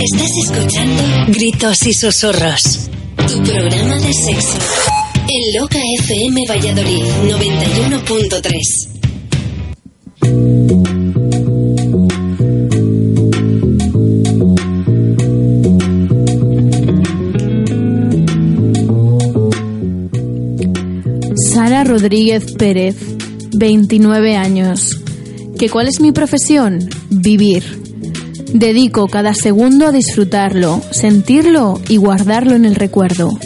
Estás escuchando Gritos y Susurros, tu programa de sexo. En Loca FM Valladolid 91.3. Sara Rodríguez Pérez, 29 años. ¿Que cuál es mi profesión? Vivir. Dedico cada segundo a disfrutarlo, sentirlo y guardarlo en el recuerdo.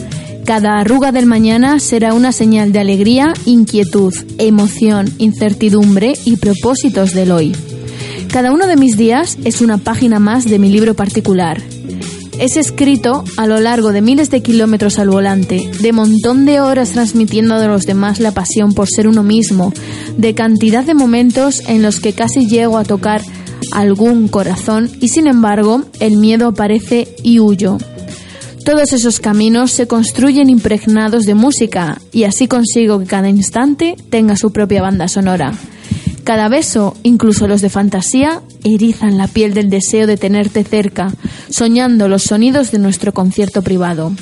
Cada arruga del mañana será una señal de alegría, inquietud, emoción, incertidumbre y propósitos del hoy. Cada uno de mis días es una página más de mi libro particular. Es escrito a lo largo de miles de kilómetros al volante, de montón de horas transmitiendo a los demás la pasión por ser uno mismo, de cantidad de momentos en los que casi llego a tocar algún corazón y sin embargo el miedo aparece y huyo. Todos esos caminos se construyen impregnados de música y así consigo que cada instante tenga su propia banda sonora. Cada beso, incluso los de fantasía, erizan la piel del deseo de tenerte cerca, soñando los sonidos de nuestro concierto privado.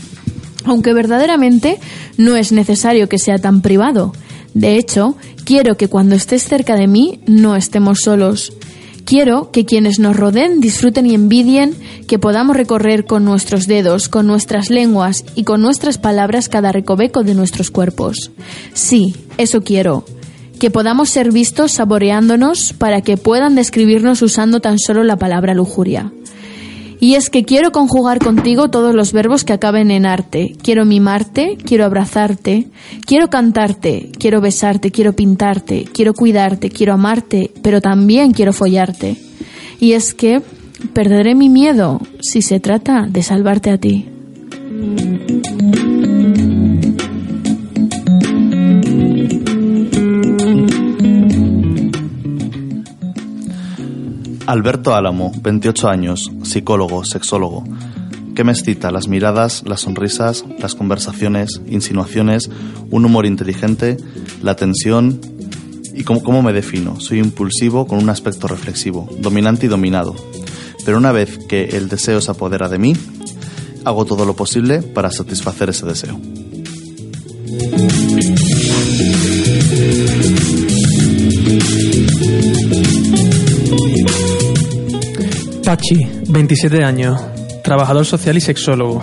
Aunque verdaderamente no es necesario que sea tan privado. De hecho, quiero que cuando estés cerca de mí no estemos solos. Quiero que quienes nos rodeen disfruten y envidien que podamos recorrer con nuestros dedos, con nuestras lenguas y con nuestras palabras cada recoveco de nuestros cuerpos. Sí, eso quiero que podamos ser vistos saboreándonos para que puedan describirnos usando tan solo la palabra lujuria. Y es que quiero conjugar contigo todos los verbos que acaben en arte. Quiero mimarte, quiero abrazarte, quiero cantarte, quiero besarte, quiero pintarte, quiero cuidarte, quiero amarte, pero también quiero follarte. Y es que perderé mi miedo si se trata de salvarte a ti. Alberto Álamo, 28 años, psicólogo, sexólogo. ¿Qué me excita? Las miradas, las sonrisas, las conversaciones, insinuaciones, un humor inteligente, la tensión. ¿Y cómo, cómo me defino? Soy impulsivo con un aspecto reflexivo, dominante y dominado. Pero una vez que el deseo se apodera de mí, hago todo lo posible para satisfacer ese deseo. Pachi, 27 años, trabajador social y sexólogo.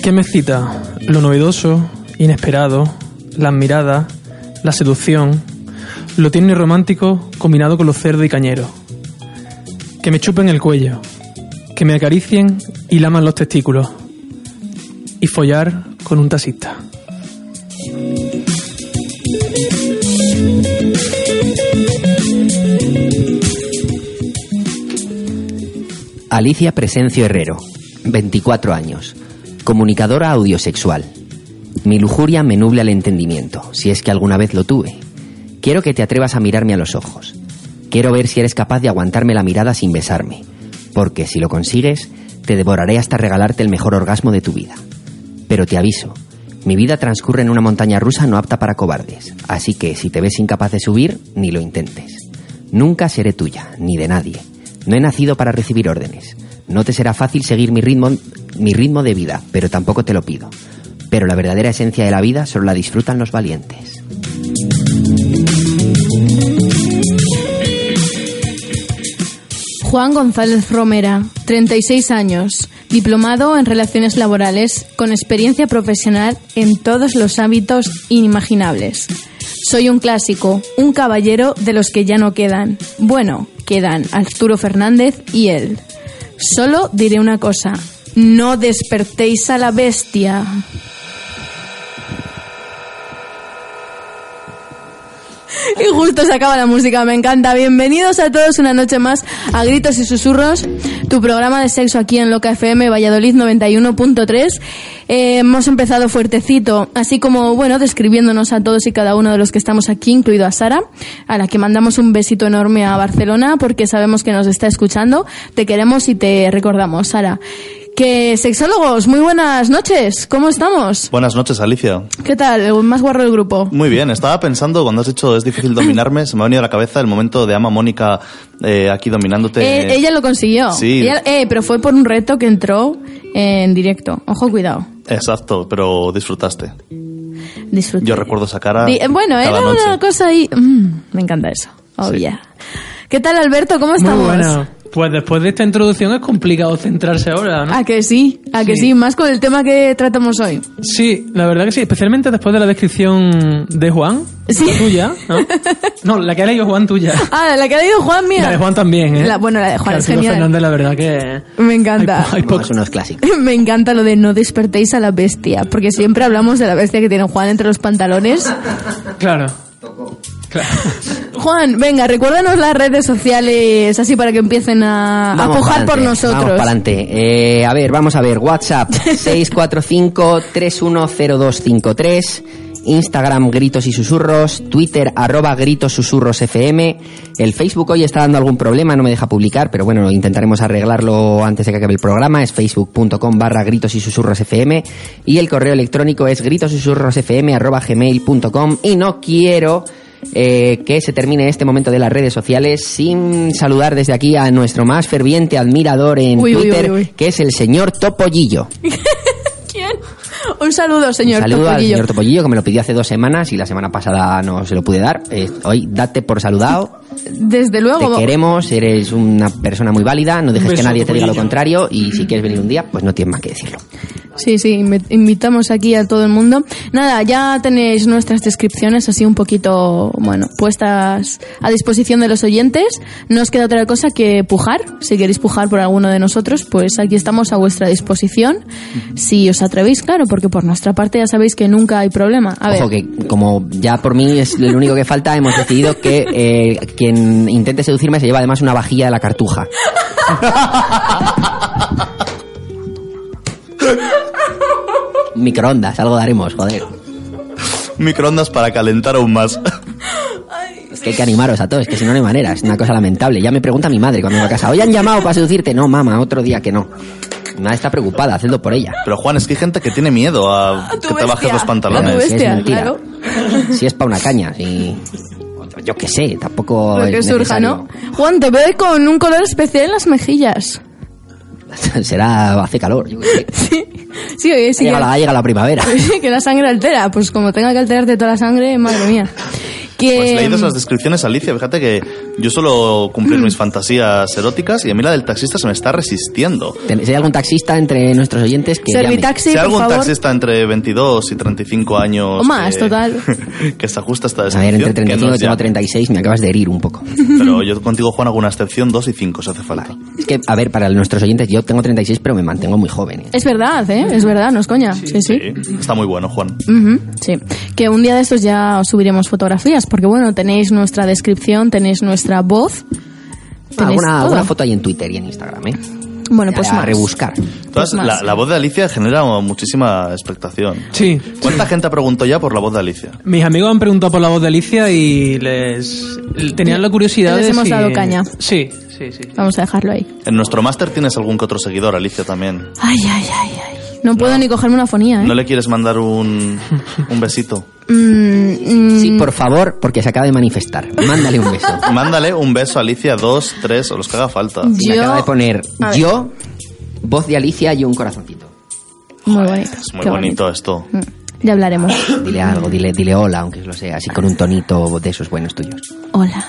¿Qué me excita? Lo novedoso, inesperado, las miradas, la seducción, lo tierno y romántico combinado con lo cerdo y cañero. Que me chupen el cuello, que me acaricien y laman los testículos. Y follar con un taxista. Alicia Presencio Herrero, 24 años, comunicadora audiosexual. Mi lujuria me nubla el entendimiento, si es que alguna vez lo tuve. Quiero que te atrevas a mirarme a los ojos. Quiero ver si eres capaz de aguantarme la mirada sin besarme, porque si lo consigues, te devoraré hasta regalarte el mejor orgasmo de tu vida. Pero te aviso, mi vida transcurre en una montaña rusa no apta para cobardes, así que si te ves incapaz de subir, ni lo intentes. Nunca seré tuya, ni de nadie. No he nacido para recibir órdenes. No te será fácil seguir mi ritmo, mi ritmo de vida, pero tampoco te lo pido. Pero la verdadera esencia de la vida solo la disfrutan los valientes. Juan González Romera, 36 años, diplomado en Relaciones Laborales, con experiencia profesional en todos los ámbitos inimaginables. Soy un clásico, un caballero de los que ya no quedan. Bueno, quedan Arturo Fernández y él. Solo diré una cosa, no despertéis a la bestia. Y justo se acaba la música, me encanta. Bienvenidos a todos una noche más a Gritos y Susurros, tu programa de sexo aquí en Loca FM Valladolid 91.3. Eh, hemos empezado fuertecito, así como, bueno, describiéndonos a todos y cada uno de los que estamos aquí, incluido a Sara, a la que mandamos un besito enorme a Barcelona porque sabemos que nos está escuchando. Te queremos y te recordamos, Sara. Que sexólogos, muy buenas noches, ¿cómo estamos? Buenas noches, Alicia. ¿Qué tal? El más guarro del grupo. Muy bien, estaba pensando cuando has dicho es difícil dominarme, se me ha venido a la cabeza el momento de Ama Mónica eh, aquí dominándote. Eh, ella lo consiguió. Sí. Ella- eh, pero fue por un reto que entró en directo. Ojo, cuidado. Exacto, pero disfrutaste. Disfruté. Yo recuerdo esa cara. Di- eh, bueno, cada era noche. una cosa ahí. Mm, me encanta eso. Oh, Sí. yeah. ¿Qué tal, Alberto? ¿Cómo Muy estamos? Pues después de esta introducción es complicado centrarse ahora, ¿no? ¿A que sí? ¿A que Sí. sí? Más con el tema que tratamos hoy. Sí, la verdad que sí, especialmente después de la descripción de Juan, Sí. tuya, ¿no? No, la que ha leído Juan tuya. Ah, la que ha leído Juan, mía. La de Juan también, ¿eh? La- bueno, la de Juan Que es genial. Fernández, la verdad que... Me encanta. Hay, po- hay No, poco- es unos clásicos. Me encanta lo de no despertéis a la bestia, porque siempre hablamos de la bestia que tiene Juan entre los pantalones. Claro. Claro. Juan, venga, recuérdanos las redes sociales así para que empiecen a, pujar por nosotros. Vamos para adelante. Eh, a ver, vamos a ver. WhatsApp 645-310253. Instagram Gritos y Susurros. Twitter arroba Gritos Susurros FM. El Facebook hoy está dando algún problema, no me deja publicar, pero bueno, intentaremos arreglarlo antes de que acabe el programa. Es facebook.com barra Gritos y Susurros FM. Y el correo electrónico es gritosysusurrosfm arroba gmail.com. Y no quiero eh, que se termine este momento de las redes sociales sin saludar desde aquí a nuestro más ferviente admirador en Uy, Twitter, uy, uy. que es el señor Topollillo. ¿Quién? Un saludo, señor Un saludo al Topollillo. señor Topollillo que me lo pidió hace dos semanas y la semana pasada no se lo pude dar. Eh, hoy date por saludado. Desde Te luego. queremos, eres una persona muy válida, no dejes que nadie te diga lo contrario y si quieres venir un día, pues no tienes más que decirlo. Sí, sí, invi- invitamos aquí a todo el mundo. Nada, ya tenéis nuestras descripciones así un poquito, bueno, puestas a disposición de los oyentes. No os queda otra cosa que pujar. Si queréis pujar por alguno de nosotros, pues aquí estamos a vuestra disposición. Si os atrevéis, claro, porque por nuestra parte ya sabéis que nunca hay problema. A Ojo ver, que como ya por mí es lo único que falta, hemos decidido que eh, quien intente seducirme se lleva además una vajilla de la cartuja. Microondas, algo daremos, joder. Microondas para calentar aún más. Es que hay que animaros a todos, que si no, no hay manera, es una cosa lamentable. Ya me pregunta mi madre cuando va a casa, ¿hoy han llamado para seducirte? No, mamá, otro día que no. Nadie está preocupada, hacedlo por ella. Pero Juan, es que hay gente que tiene miedo a, A que te bajes los pantalones. bestia. Si es mentira. claro. Si es para una caña, si... Yo qué sé, tampoco lo que es surja, ¿no? Juan, te veo con un color especial en las mejillas. Será, hace calor, yo sé. Sí, sí, oye, sí ha, que- la, ha llegado la primavera. que la sangre altera. Pues como tenga que alterarte toda la sangre, madre mía. Que, Pues leídos las descripciones, Alicia, fíjate que yo suelo cumplir mis fantasías eróticas y a mí la del taxista se me está resistiendo. Si hay algún taxista entre nuestros oyentes que llame. Si hay algún favor. taxista entre 22 y 35 años... O más, que- total. que se ajusta a esta A ver, descripción, entre que 35 nos y tengo llame. 36 me acabas de herir un poco. Pero yo contigo, Juan, hago una excepción, 2 y 5 si hace falta. Es que, a ver, para nuestros oyentes, yo tengo 36 pero me mantengo muy joven. ¿eh? Es verdad, ¿eh? Es verdad, no es coña. Sí, sí. Sí, está muy bueno, Juan. Sí. Que un día de estos ya os subiremos fotografías, porque bueno, tenéis nuestra descripción, tenéis nuestra voz. tenéis Alguna, alguna foto ahí en Twitter y en Instagram, ¿eh? Bueno, pues a más. rebuscar. Entonces, más. la, la voz de Alicia genera muchísima expectación. Sí. ¿Cuánta gente preguntó ya por la voz de Alicia? Mis amigos han preguntado por la voz de Alicia y les tenían la curiosidad Les de hemos si- dado caña. Sí, sí, sí. Vamos a dejarlo ahí. En nuestro máster tienes algún que otro seguidor, Alicia, también. Ay, ay, ay, ay. No puedo ni cogerme una fonía, ¿eh? ¿No le quieres mandar un, un besito? Mm, mm, Sí, por favor, porque se acaba de manifestar. Mándale un beso. Mándale un beso a Alicia, dos, tres, o los que haga falta. Y me Yo- acaba de poner yo, voz de Alicia y un corazoncito. muy bonito. Es muy bonito esto. Mm, Ya hablaremos. Dile algo, dile, dile hola, aunque lo sea, así con un tonito de esos buenos tuyos. Hola.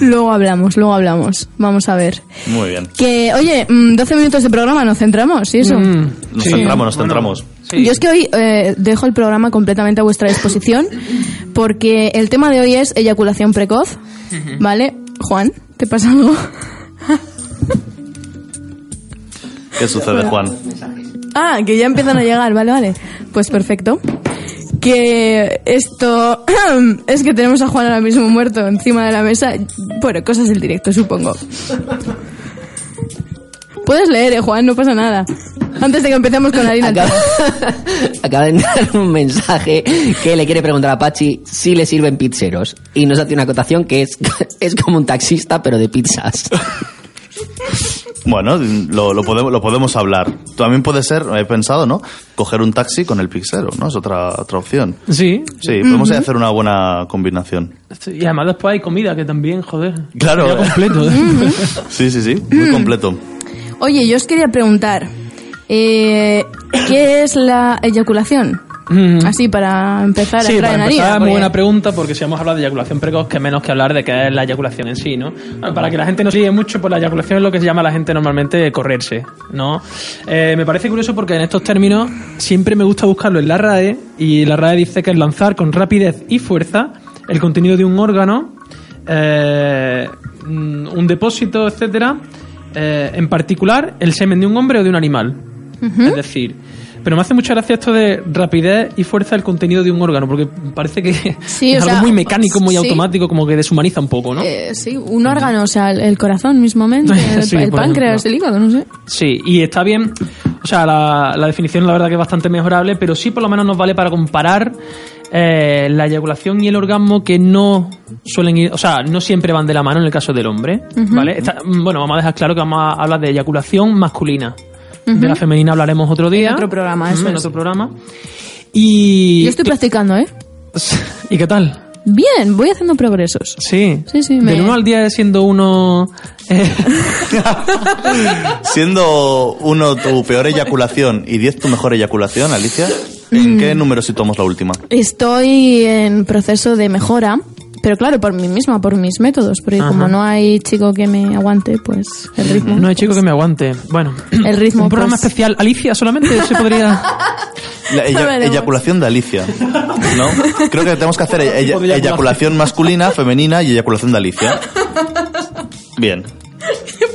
luego hablamos, luego hablamos. Vamos a ver. Muy bien. Que, oye, mm, 12 minutos de programa, nos centramos, ¿y eso? Mm, Nos sí. centramos, nos Bueno, centramos. Sí. Yo es que hoy eh, dejo el programa completamente a vuestra disposición porque el tema de hoy es eyaculación precoz, ¿vale? Juan, ¿te pasa algo? ¿Qué sucede, Juan? Ah, que ya empiezan a llegar, vale, vale. Pues perfecto. que esto es que tenemos a Juan ahora mismo muerto encima de la mesa. Bueno, cosas del directo, supongo. Puedes leer, eh, Juan, no pasa nada. Antes de que empecemos con la harina. Acaba, acaba de entrar un mensaje que le quiere preguntar a Pachi si le sirven pizzeros. Y nos hace una acotación que es, es como un taxista, pero de pizzas. Bueno, lo, lo podemos, lo podemos hablar. También puede ser, he pensado, ¿no? Coger un taxi con el pixero, ¿no? Es otra, otra opción. Sí. Sí, podemos hacer una buena combinación. Y además después hay comida que también, joder. Claro. Completo. Sí, sí, sí, muy completo. Oye, yo os quería preguntar, eh, ¿qué es la eyaculación? Mm. Así para empezar a Sí, entrar para empezar, harina. muy buena pregunta, porque si vamos a hablar de eyaculación precoz, que menos que hablar de qué es la eyaculación en sí, ¿no? Bueno, Para que la gente no se líe mucho, pues la eyaculación es lo que se llama a la gente normalmente correrse, ¿no? Eh, me parece curioso porque en estos términos siempre me gusta buscarlo en la RAE, y la RAE dice que es lanzar con rapidez y fuerza el contenido de un órgano, eh, mm, un depósito, etcétera, eh, en particular el semen de un hombre o de un animal. Es decir, pero me hace mucha gracia esto de rapidez y fuerza del contenido de un órgano, porque parece que Sí, es algo sea, muy mecánico, muy sí. automático, como que deshumaniza un poco, ¿no? Eh, sí, un órgano, o sea, el, corazón mismamente, el, Sí, el páncreas, el hígado, no sé. Sí, y está bien. O sea, la, la definición la verdad que es bastante mejorable, pero sí por lo menos nos vale para comparar eh, la eyaculación y el orgasmo que no suelen ir, o sea, no siempre van de la mano en el caso del hombre, ¿vale? Está- bueno, vamos a dejar claro que vamos a hablar de eyaculación masculina. De la femenina hablaremos otro día. En otro programa, eso En otro programa. Y... Yo estoy practicando, ¿eh? ¿Y qué tal? Bien, voy haciendo progresos. Sí. Sí, sí, me- Del 1 al 10 siendo uno... eh, Siendo uno tu peor eyaculación y diez tu mejor eyaculación, Alicia, ¿en qué número situamos la última? Estoy en proceso de mejora, pero claro, por mí misma, por mis métodos, porque Ajá. como no hay chico que me aguante, pues el ritmo. no hay chico que me aguante. Bueno. El ritmo, Un programa pues. especial. Alicia solamente se podría... La eyaculación de Alicia, ¿no? Creo que tenemos que hacer eyaculación. eyaculación masculina, femenina y eyaculación de Alicia. Bien.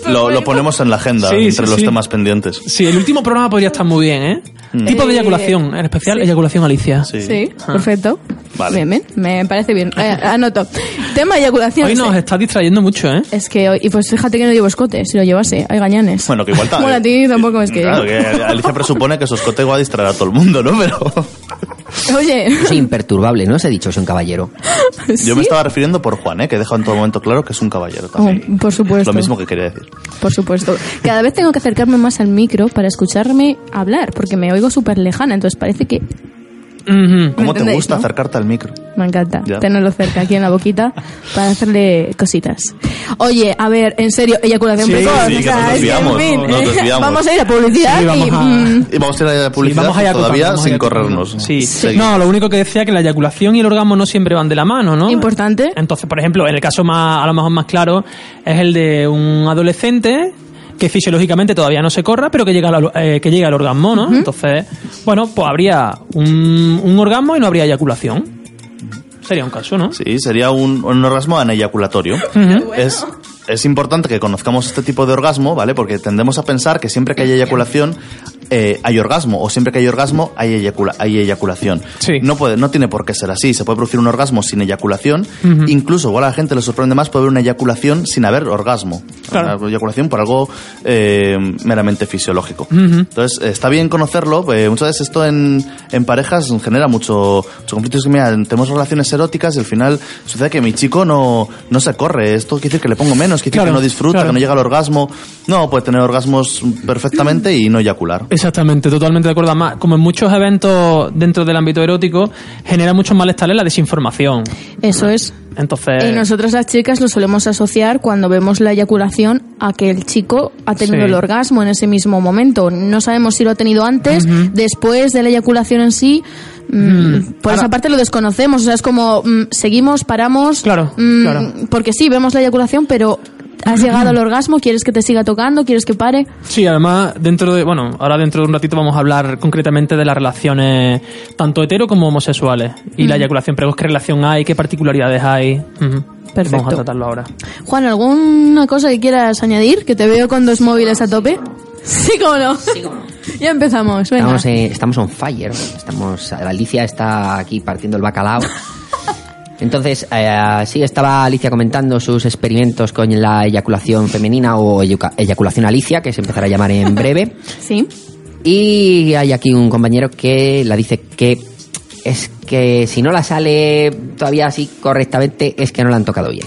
Lo, lo ponemos en la agenda Sí, entre sí, los sí. temas pendientes. Sí, el último programa podría estar muy bien, ¿eh? Tipo de eyaculación, en especial eyaculación Alicia. Sí. Sí, perfecto. Vale. Bien, bien, me parece bien. Eh, anoto. Tema eyaculación. Hoy nos Sí. está distrayendo mucho, ¿eh? Es que hoy, y pues fíjate que no llevo escote, si lo llevase, hay gañanes. Bueno, que igual ta- Bueno, a ti tampoco es que. Claro, que Alicia presupone que su escote va a distraer a todo el mundo, ¿no? Pero Oye, Yo soy imperturbable, ¿no? Se ha dicho, soy un caballero. yo me estaba refiriendo por Juan, ¿eh? Que deja en todo momento claro que es un caballero Oh, también. por supuesto. Lo mismo que quería decir. Por supuesto. Cada vez tengo que acercarme más al micro para escucharme hablar, porque me oigo súper lejana, entonces parece que. ¿Cómo te gusta no? acercarte al micro? me encanta Ya. tenerlo cerca aquí en la boquita para hacerle cositas. Oye, a ver, en serio, eyaculación Sí, precoz. sí, o que nos desviamos, en fin, nos desviamos. vamos a ir a publicidad Sí, vamos y a- mm, Y vamos a ir a la publicidad Sí, vamos a todavía vamos sin corrernos. Sí. No, lo único que decía que la eyaculación y el orgasmo no siempre van de la mano, ¿no? Importante. Entonces, por ejemplo, en el caso más, a lo mejor más claro, es el de un adolescente que fisiológicamente todavía no se corra, pero que llega al, eh, que llega al orgasmo, ¿no? Entonces, bueno, pues habría un, un orgasmo y no habría eyaculación. Sería un caso, ¿no? Sí, sería un, un orgasmo aneyaculatorio. es, es importante que conozcamos este tipo de orgasmo, ¿vale? Porque tendemos a pensar que siempre que hay eyaculación eh, hay orgasmo, o siempre que hay orgasmo hay, eyacula- hay eyaculación. Sí. No, puede, no tiene por qué ser así. Se puede producir un orgasmo sin eyaculación. Incluso, igual a la gente le sorprende más, puede haber una eyaculación sin haber orgasmo. Claro. Una eyaculación por algo eh, meramente fisiológico. Entonces, eh, está bien conocerlo. eh, muchas veces esto en, en parejas genera mucho, mucho conflicto. Es que, mira, tenemos relaciones eróticas y al final sucede que mi chico no, no se corre. Esto quiere decir que le pongo menos, quiere decir Claro, que no disfruta, claro. que no llega al orgasmo. No, puede tener orgasmos perfectamente y no eyacular. Exactamente, totalmente de acuerdo. Además, como en muchos eventos dentro del ámbito erótico, genera mucho malestar la desinformación. eso es. Entonces, Y nosotras las chicas lo solemos asociar cuando vemos la eyaculación a que el chico ha tenido Sí. el orgasmo en ese mismo momento. No sabemos si lo ha tenido antes, después de la eyaculación en sí. mm, Por Ahora- esa parte lo desconocemos. O sea, es como mm, seguimos, paramos. Claro, mm, claro. Porque sí, vemos la eyaculación, pero has llegado al orgasmo, quieres que te siga tocando, quieres que pare. Sí, además, dentro de, bueno, ahora dentro de un ratito vamos a hablar concretamente de las relaciones tanto hetero como homosexuales. Y la eyaculación precoz, qué relación hay, qué particularidades hay. Ujú. Perfecto. Vamos a tratarlo ahora. Juan, ¿alguna cosa que quieras añadir? Que te veo con dos móviles a tope. Sí, cómo no. Ya empezamos, venga. Estamos, eh, estamos on fire. Estamos, Alicia está aquí partiendo el bacalao. Entonces, eh, sí, estaba Alicia comentando sus experimentos con la eyaculación femenina o eyaculación Alicia, que se empezará a llamar en breve. Sí. Y hay aquí un compañero que la dice que es que si no la sale todavía así correctamente, es que no la han tocado bien.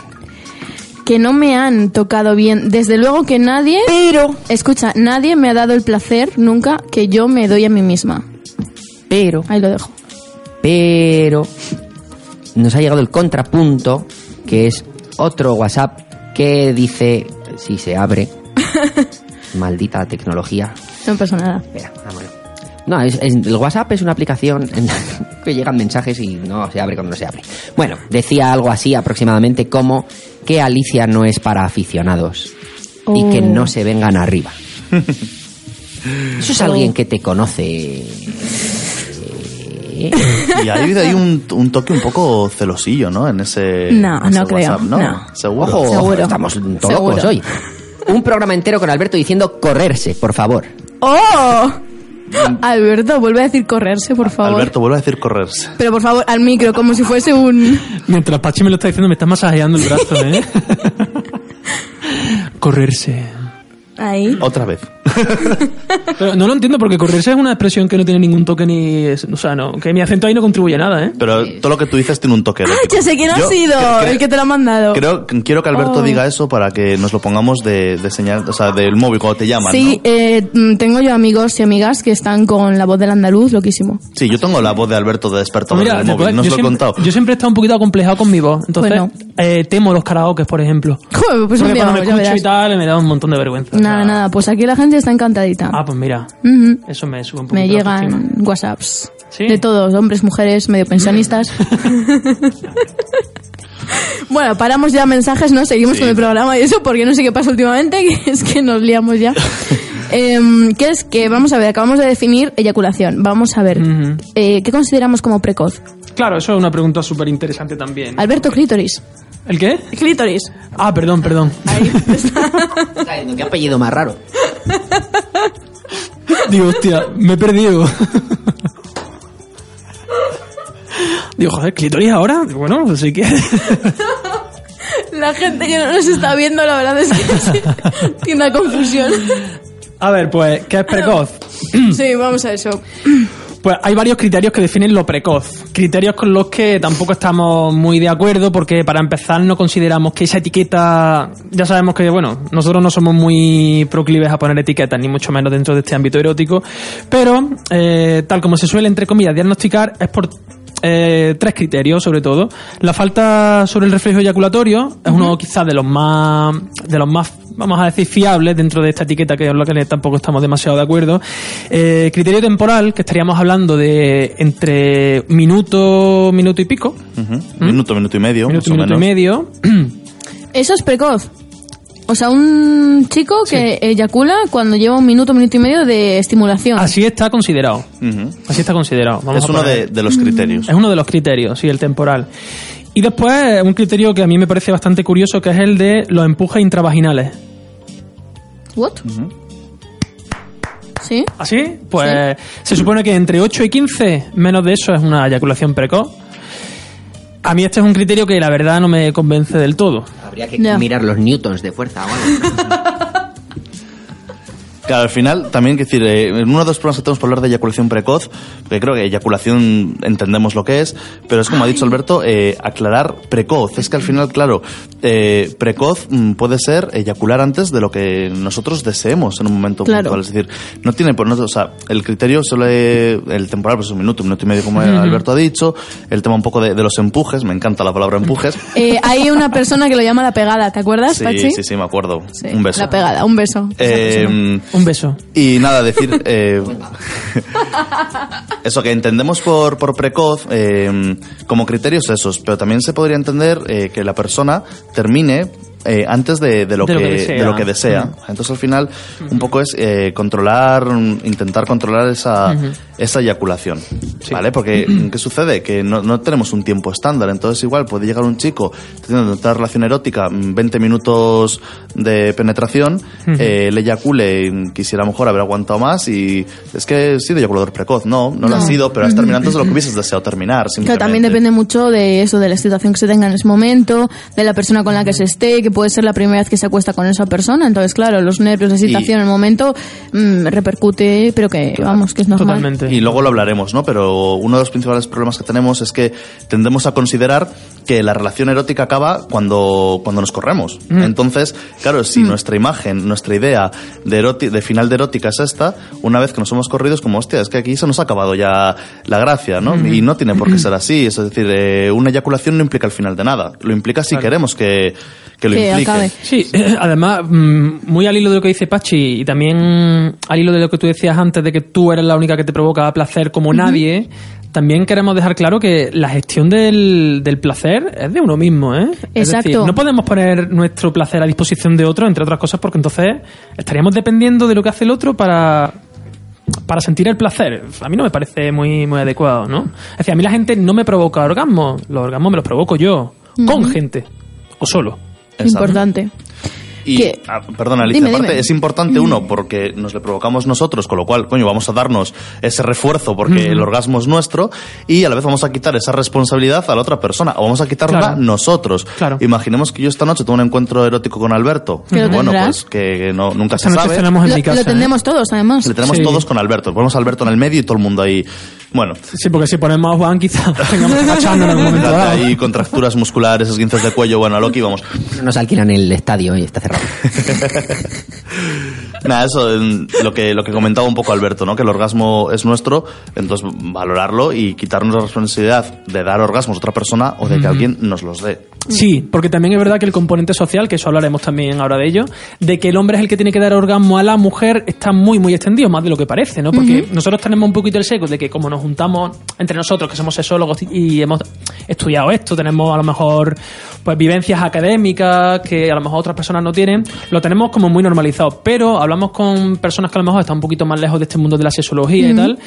Que no me han tocado bien. Desde luego que nadie. Pero, Escucha, nadie me ha dado el placer nunca que yo me doy a mí misma. pero, Ahí lo dejo. pero, nos ha llegado el contrapunto, que es otro WhatsApp que dice, si se abre, maldita tecnología, No pasa nada. Espera, vámonos. No, es- es- el WhatsApp es una aplicación en la que llegan mensajes y no se abre cuando no se abre. Bueno, decía algo así aproximadamente como que Alicia no es para aficionados y que Oh. no se vengan arriba. Eso es Oh. alguien que te conoce. Y ahí hay un, un toque un poco celosillo, ¿no? En ese, No, en ese no creo, WhatsApp, ¿no? no. Seguro. Ojo, Seguro. estamos todos Seguro. locos hoy. Un programa entero con Alberto diciendo correrse, por favor. ¡Oh! Alberto, vuelve a decir correrse, por favor. Alberto, vuelve a decir correrse. Pero por favor, al micro, como si fuese un. Mientras Pachi me lo está diciendo, me está masajeando el brazo, ¿eh? Correrse. Ahí. Otra vez. Pero no lo entiendo porque correrse es una expresión que no tiene ningún toque ni... es- O sea, no, que mi acento ahí no contribuye a nada, ¿eh? Pero todo lo que tú dices tiene un toque. ¡Ah, ya sé quién ha sido! el que te lo ha mandado. Creo, quiero que Alberto Oh. diga eso para que nos lo pongamos de, de señal, o sea, del móvil cuando te llaman, Sí, ¿no? eh, mm, tengo yo amigos y amigas que están con la voz del andaluz, loquísimo. Sí, yo tengo la voz de Alberto de despertador Mira, en el te móvil, no os he siempre, contado. yo siempre he estado un poquito acomplejado con mi voz. Entonces, Bueno. eh, temo los karaokes, por ejemplo. Joder, pues un Porque día cuando me escucho y tal, me da un montón de vergüenza. Nada, O sea, nada, pues aquí la gente está encantadita. Ah, pues mira, Ujú. eso me sube un poco Me llegan whatsapps. ¿Sí? De todos, hombres, mujeres, medio pensionistas. bueno, paramos ya mensajes, ¿no? Seguimos Sí. con el programa y eso, porque no sé qué pasa últimamente, que es que nos liamos ya. Em, ¿Qué es que, vamos a ver, acabamos de definir eyaculación. Vamos a ver, Ujú. eh, ¿qué consideramos como precoz? Claro, eso es una pregunta súper interesante también. Alberto, clítoris. ¿El qué? Clítoris. Ah, perdón, perdón. Ahí está. ¿Qué apellido más raro? Digo, hostia, me he perdido. Digo, joder, clítoris ahora. Bueno, pues sí que. La gente que no nos está viendo, la verdad es que sí, tiene una confusión. A ver, pues, ¿qué es precoz? Sí, vamos a eso. Pues hay varios criterios que definen lo precoz. Criterios con los que tampoco estamos muy de acuerdo porque para empezar no consideramos que esa etiqueta, ya sabemos que, bueno, nosotros no somos muy proclives a poner etiquetas, ni mucho menos dentro de este ámbito erótico, pero eh, tal como se suele, entre comillas, diagnosticar es por eh, tres criterios sobre todo. La falta sobre el reflejo eyaculatorio es uno quizás de los más, de los más vamos a decir, fiables dentro de esta etiqueta, que es lo que tampoco estamos demasiado de acuerdo. Eh, criterio temporal, que estaríamos hablando de entre minuto, minuto y pico, Ujú. Minuto, minuto y medio, ¿Mm? minuto, más o minuto y medio. Eso es precoz. O sea, un chico que eyacula cuando lleva un minuto, minuto y medio de estimulación. Así está considerado. Ujú. Así está considerado. Vamos Es a uno poner- de, de los criterios. Es uno de los criterios, sí, el temporal. Y después, un criterio que a mí me parece bastante curioso, que es el de los empujes intravaginales. ¿What? ¿Sí? ¿Así? Pues se supone que entre 8 y 15, menos de eso es una eyaculación precoz. A mí este es un criterio que la verdad no me convence del todo. Habría que mirar los newtons de fuerza o algo. Claro, al final también, que decir, eh, en uno de los programas que tenemos para hablar de eyaculación precoz, porque creo que eyaculación entendemos lo que es, pero es como ha dicho Alberto, eh, aclarar precoz. Es que al final, claro, eh, precoz mm, puede ser eyacular antes de lo que nosotros deseemos en un momento Claro. puntual. Es decir, no tiene por nosotros, o sea, el criterio suele, el temporal, pues un minuto, un minuto y medio, como Alberto ha dicho, el tema un poco de, de los empujes, me encanta la palabra empujes. Eh, hay una persona que lo llama la pegada, ¿te acuerdas, Sí, Pachi? sí, sí, me acuerdo. Sí, un beso. La pegada, un beso. Eh, Un beso. y nada, decir. eh, eso que entendemos por, por precoz eh, como criterios esos, pero también se podría entender eh, que la persona termine eh, antes de, de lo De que, lo que desea. de lo que desea. Mm. Entonces al final un poco es eh, controlar, mm, intentar controlar esa, esa eyaculación, ¿vale? Porque ¿qué sucede? Que no, no tenemos un tiempo estándar, entonces igual puede llegar un chico teniendo una relación erótica, mm, 20 minutos de penetración, eh, le eyacule, y quisiera a lo mejor haber aguantado más y es que he sido eyaculador precoz, no, no, lo ha sido, pero has terminado antes de lo que hubieses deseado terminar. Que también depende mucho de eso, de la situación que se tenga en ese momento, de la persona con la que se esté, que puede ser la primera vez que se acuesta con esa persona. Entonces, claro, los nervios, la excitación, Y- el momento mm, repercute, pero que vamos, que es normal. Totalmente. Y luego lo hablaremos, ¿no? Pero uno de los principales problemas que tenemos es que tendemos a considerar que la relación erótica acaba cuando, cuando nos corremos. Entonces, claro, si nuestra imagen, nuestra idea de, eroti- de final de erótica es esta, una vez que nos hemos corrido es como, hostia, es que aquí se nos ha acabado ya la gracia, ¿no? Y no tiene por qué ser así. Es decir, eh, una eyaculación no implica el final de nada. Lo implica si queremos que, que lo Que implique. Sí, además, mm, muy al hilo de lo que dice Pachi y también al hilo de lo que tú decías antes de que tú eres la única que te provoca placer como nadie, también queremos dejar claro que la gestión del, del placer es de uno mismo, ¿eh? Es Exacto. decir, no podemos poner nuestro placer a disposición de otro, entre otras cosas, porque entonces estaríamos dependiendo de lo que hace el otro para para sentir el placer. A mí no me parece muy, muy adecuado, ¿no? Es decir, a mí la gente no me provoca orgasmos, los orgasmos me los provoco yo, con gente, o solo. Importante. Y, Que- ah, perdona, Alicia, Dime, aparte dime. es importante uno porque nos le provocamos nosotros, con lo cual, coño, vamos a darnos ese refuerzo porque el orgasmo es nuestro y a la vez vamos a quitar esa responsabilidad a la otra persona o vamos a quitarla Claro. nosotros. Claro. Imaginemos que yo esta noche tengo un encuentro erótico con Alberto. Que lo bueno, pues que, que no, nunca Esta se noche sabe. en Lo, mi casa. lo tendremos todos, además. Le tenemos Sí. todos con Alberto. Ponemos a Alberto en el medio y todo el mundo ahí. Bueno, ¿eh? Sí, porque si ponemos a Juan quizás tengamos que en algún momento ahí contracturas musculares, esguinces de cuello. Bueno, a Loki vamos. No nos alquilan el estadio y está cerrado. Nada, eso, en lo que, lo que comentaba un poco Alberto, ¿no? Que el orgasmo es nuestro, entonces valorarlo y quitarnos la responsabilidad de dar orgasmos a otra persona o de que alguien nos los dé. Sí, porque también es verdad que el componente social, que eso hablaremos también ahora de ello, de que el hombre es el que tiene que dar orgasmo a la mujer, está muy, muy extendido, más de lo que parece, ¿no? Porque nosotros tenemos un poquito el seco de que como nos juntamos entre nosotros, que somos sexólogos y hemos estudiado esto, tenemos a lo mejor pues vivencias académicas que a lo mejor otras personas no tienen, lo tenemos como muy normalizado. Pero hablamos con personas que a lo mejor están un poquito más lejos de este mundo de la sexología y tal.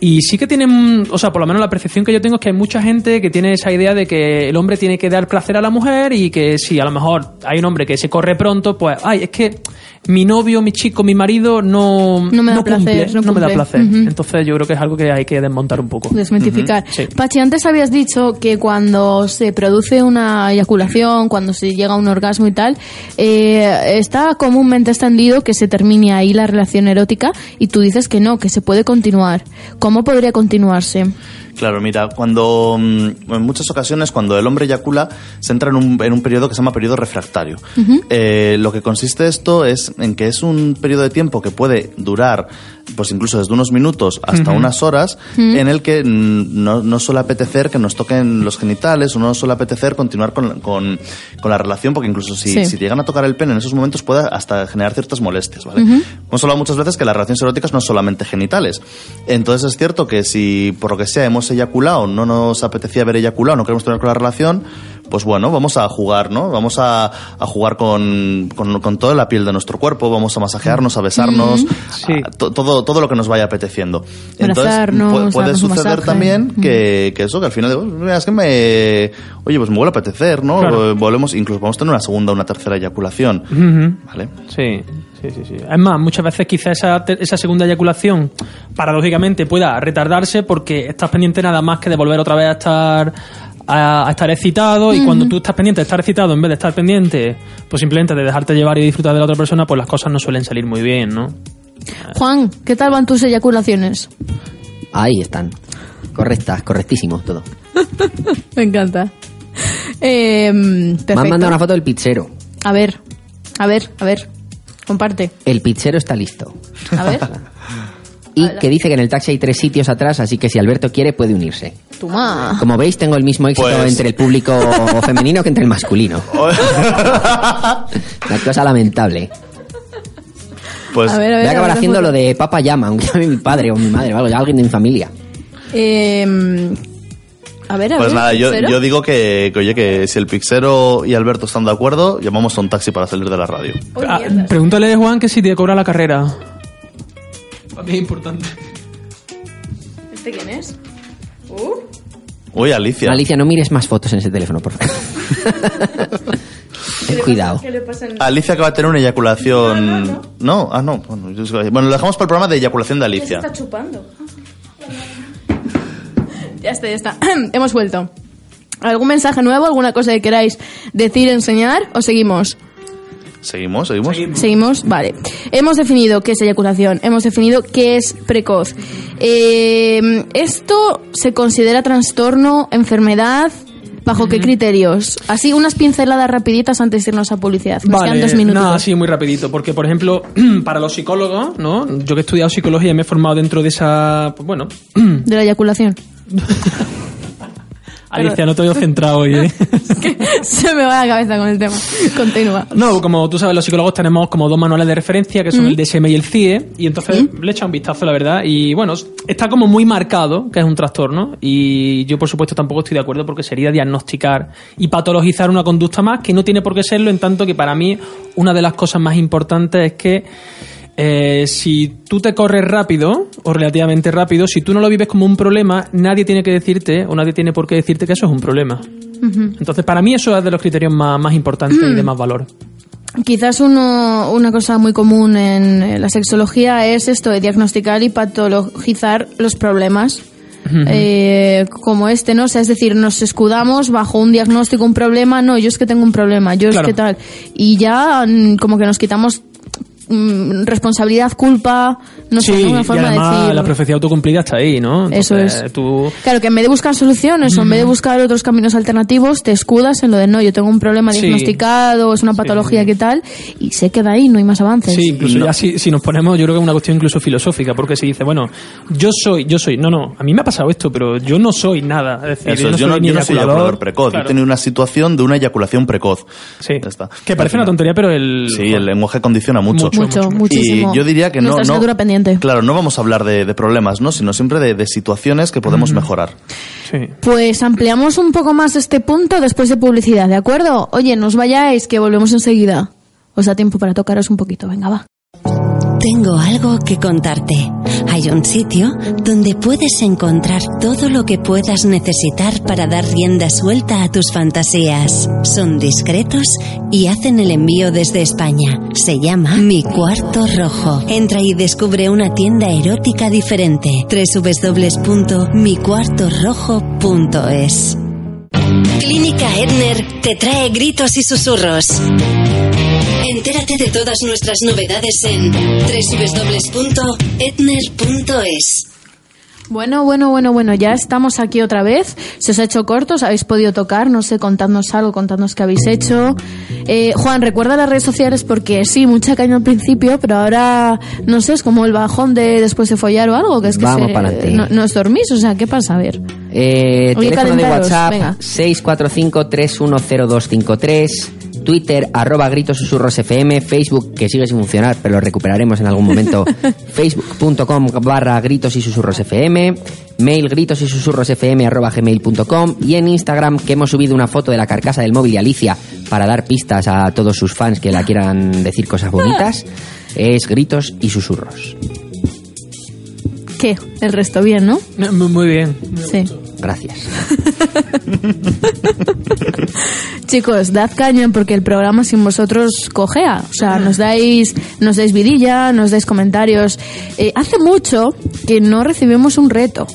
Y sí que tienen, o sea, por lo menos la percepción que yo tengo es que hay mucha gente que tiene esa idea de que el hombre tiene que dar placer a la mujer y que si a lo mejor hay un hombre que se corre pronto, pues, ay, es que mi novio, mi chico, mi marido no, No me da placer, no me da placer. Entonces yo creo que es algo que hay que desmontar un poco. desmitificar. Sí. Pachi, antes habías dicho que cuando se produce una eyaculación, cuando se llega a un orgasmo y tal, eh, está comúnmente extendido que se termine ahí la relación erótica y tú dices que no, que se puede continuar. ¿Cómo podría continuarse? Claro, mira, cuando mm, en muchas ocasiones cuando el hombre eyacula se entra en un, en un periodo que se llama periodo refractario. Eh, lo que consiste esto es en que es un periodo de tiempo que puede durar, pues incluso desde unos minutos hasta unas horas, en el que no, no suele apetecer que nos toquen los genitales o no suele apetecer continuar con, con, con la relación, porque incluso si, Sí. si llegan a tocar el pene en esos momentos puede hasta generar ciertas molestias, ¿vale? Hemos hablado muchas veces que las relaciones eróticas no son solamente genitales. Entonces es cierto que si por lo que sea hemos eyaculado, no nos apetecía haber eyaculado, no queremos tener con la relación, pues bueno, vamos a jugar, ¿no? Vamos a, a jugar con, con, con toda la piel de nuestro cuerpo, vamos a masajearnos, a besarnos, a- todo, todo lo que nos vaya apeteciendo. Entonces Abrazarnos, puede suceder también que, que eso, que al final digo, es que me, oye, pues me vuelve a apetecer, ¿no? Claro. Volvemos, incluso vamos a tener una segunda o una tercera eyaculación. ¿vale? Sí, sí, sí, sí. Es más, muchas veces quizá esa, esa segunda eyaculación, paradójicamente, pueda retardarse porque estás pendiente nada más que de volver otra vez a estar a, a estar excitado y cuando tú estás pendiente de estar excitado en vez de estar pendiente, pues simplemente de dejarte llevar y disfrutar de la otra persona, pues las cosas no suelen salir muy bien, ¿no? Juan, ¿qué tal van tus eyaculaciones? Ahí están. Correctas, correctísimo todo. Me encanta. Eh, Me han mandado una foto del pizzero. A ver, a ver, a ver. Comparte. El pizzero está listo. A ver. Y que dice que en el taxi hay tres sitios atrás, así que si Alberto quiere puede unirse. Toma. Como veis, tengo el mismo éxito Pues- entre el público femenino que entre el masculino. Una cosa lamentable. Pues A ver, a Voy a acabar ver haciendo lo de Papa Llama, aunque llame mi padre o mi madre o algo, ya alguien de mi familia. Eh, A ver, a Pues ver. nada, yo, digo que, que, oye, que si el Pixero y Alberto están de acuerdo, llamamos a un taxi para salir de la radio. Uy, Ah, pregúntale, Juan, que si te cobra la carrera. Para mí es importante. ¿Este quién es? Uh. Uy, Alicia. Alicia, no mires más fotos en ese teléfono, por favor. Ten cuidado. ¿Qué le pasa en- Alicia que va a tener una eyaculación... No, ah, no. Bueno, yo- bueno, lo dejamos para el programa de eyaculación de ¿Qué se Alicia. está chupando? ya está, ya está. Hemos vuelto. ¿Algún mensaje nuevo? ¿Alguna cosa que queráis decir, enseñar? ¿O seguimos? ¿Seguimos? ¿Seguimos? Seguimos, vale. Hemos definido qué es eyaculación, hemos definido qué es precoz. Eh, ¿Esto se considera trastorno, enfermedad? ¿Bajo qué criterios? Así, unas pinceladas rapiditas antes de irnos a publicidad. Nos quedan dos minutos. nada, sí, muy rapidito, porque por ejemplo, para los psicólogos, ¿no? Yo que he estudiado psicología y me he formado dentro de esa, pues bueno, De la eyaculación. Alicia, no te veo centrado hoy, ¿eh? Se me va la cabeza con el tema. Continúa. No, como tú sabes, los psicólogos tenemos como dos manuales de referencia, que son el DSM y el CIE, y entonces le he echado un vistazo, la verdad, y bueno, está como muy marcado que es un trastorno, y yo por supuesto tampoco estoy de acuerdo porque sería diagnosticar y patologizar una conducta más, que no tiene por qué serlo, en tanto que para mí una de las cosas más importantes es que eh, si tú te corres rápido o relativamente rápido, si tú no lo vives como un problema, nadie tiene que decirte o nadie tiene por qué decirte que eso es un problema. Entonces, para mí eso es de los criterios más, más importantes y de más valor. Quizás uno, una cosa muy común en la sexología es esto de diagnosticar y patologizar los problemas. eh, como este, ¿no? O sea, es decir, nos escudamos bajo un diagnóstico, un problema, no, yo es que tengo un problema, yo Claro. es que tal. Y ya mm, como que nos quitamos mm, responsabilidad, culpa, no sé, sí, ¿no? una y forma de decir. la profecía autocumplida está ahí, ¿no? Eso es. Tú, Claro, que en vez de buscar soluciones o en vez de buscar otros caminos alternativos, te escudas en lo de no, yo tengo un problema Sí. diagnosticado, es una patología que tal, y se queda ahí, no hay más avances. Sí, incluso ya si, si nos ponemos, yo creo que es una cuestión incluso filosófica, porque si dice, bueno, yo soy, yo soy, no, no, a mí me ha pasado esto, pero yo no soy nada. Es decir, Eso yo no yo soy no, ni yo no soy eyaculador. eyaculador precoz. Claro. Yo he tenido una situación de una eyaculación precoz. Sí. Ya está. Que parece una tontería, pero el. Sí, el lenguaje condiciona mucho. Mucho, Mucho, mucho. muchísimo. Y yo diría que no, Nuestra no. asignatura pendiente. Claro, no vamos a hablar de, de problemas, ¿no? Sino siempre de, de situaciones que podemos mejorar. Sí. Pues ampliamos un poco más este punto después de publicidad, ¿de acuerdo? Oye, no os vayáis, que volvemos enseguida. Os da tiempo para tocaros un poquito, venga, va. Tengo algo que contarte. Hay un sitio donde puedes encontrar todo lo que puedas necesitar para dar rienda suelta a tus fantasías. Son discretos y hacen el envío desde España. Se llama Mi Cuarto Rojo. Entra y descubre una tienda erótica diferente. www.micuartorrojo.es Clínica Edner te trae gritos y susurros. Entérate de todas nuestras novedades en www.etner.es. Bueno, bueno, bueno, bueno, ya estamos aquí otra vez. Se os ha hecho corto, os habéis podido tocar, no sé, contadnos algo, contadnos qué habéis hecho. Eh, Juan, recuerda las redes sociales porque sí, mucha caña al principio, pero ahora, no sé, es como el bajón de después de follar o algo, que es que Vamos se- pa'lante. no, no os dormís, o sea, ¿qué pasa? A ver. Eh, Oye, teléfono de WhatsApp venga. 645-310253. Twitter, arroba gritos susurros FM. Facebook, que sigue sin funcionar, pero lo recuperaremos en algún momento. Facebook.com barra gritos y susurros FM. Mail gritos y susurros FM arroba gmail.com. Y en Instagram, que hemos subido una foto de la carcasa del móvil de Alicia para dar pistas a todos sus fans que la quieran decir cosas bonitas. Es gritos y susurros. ¿Qué? El resto bien, ¿no? Muy, muy bien. Sí. Gracias. Chicos, dad caña porque el programa sin vosotros cojea. O sea, nos dais, nos dais vidilla, nos dais comentarios. Eh, hace mucho que no recibimos un reto.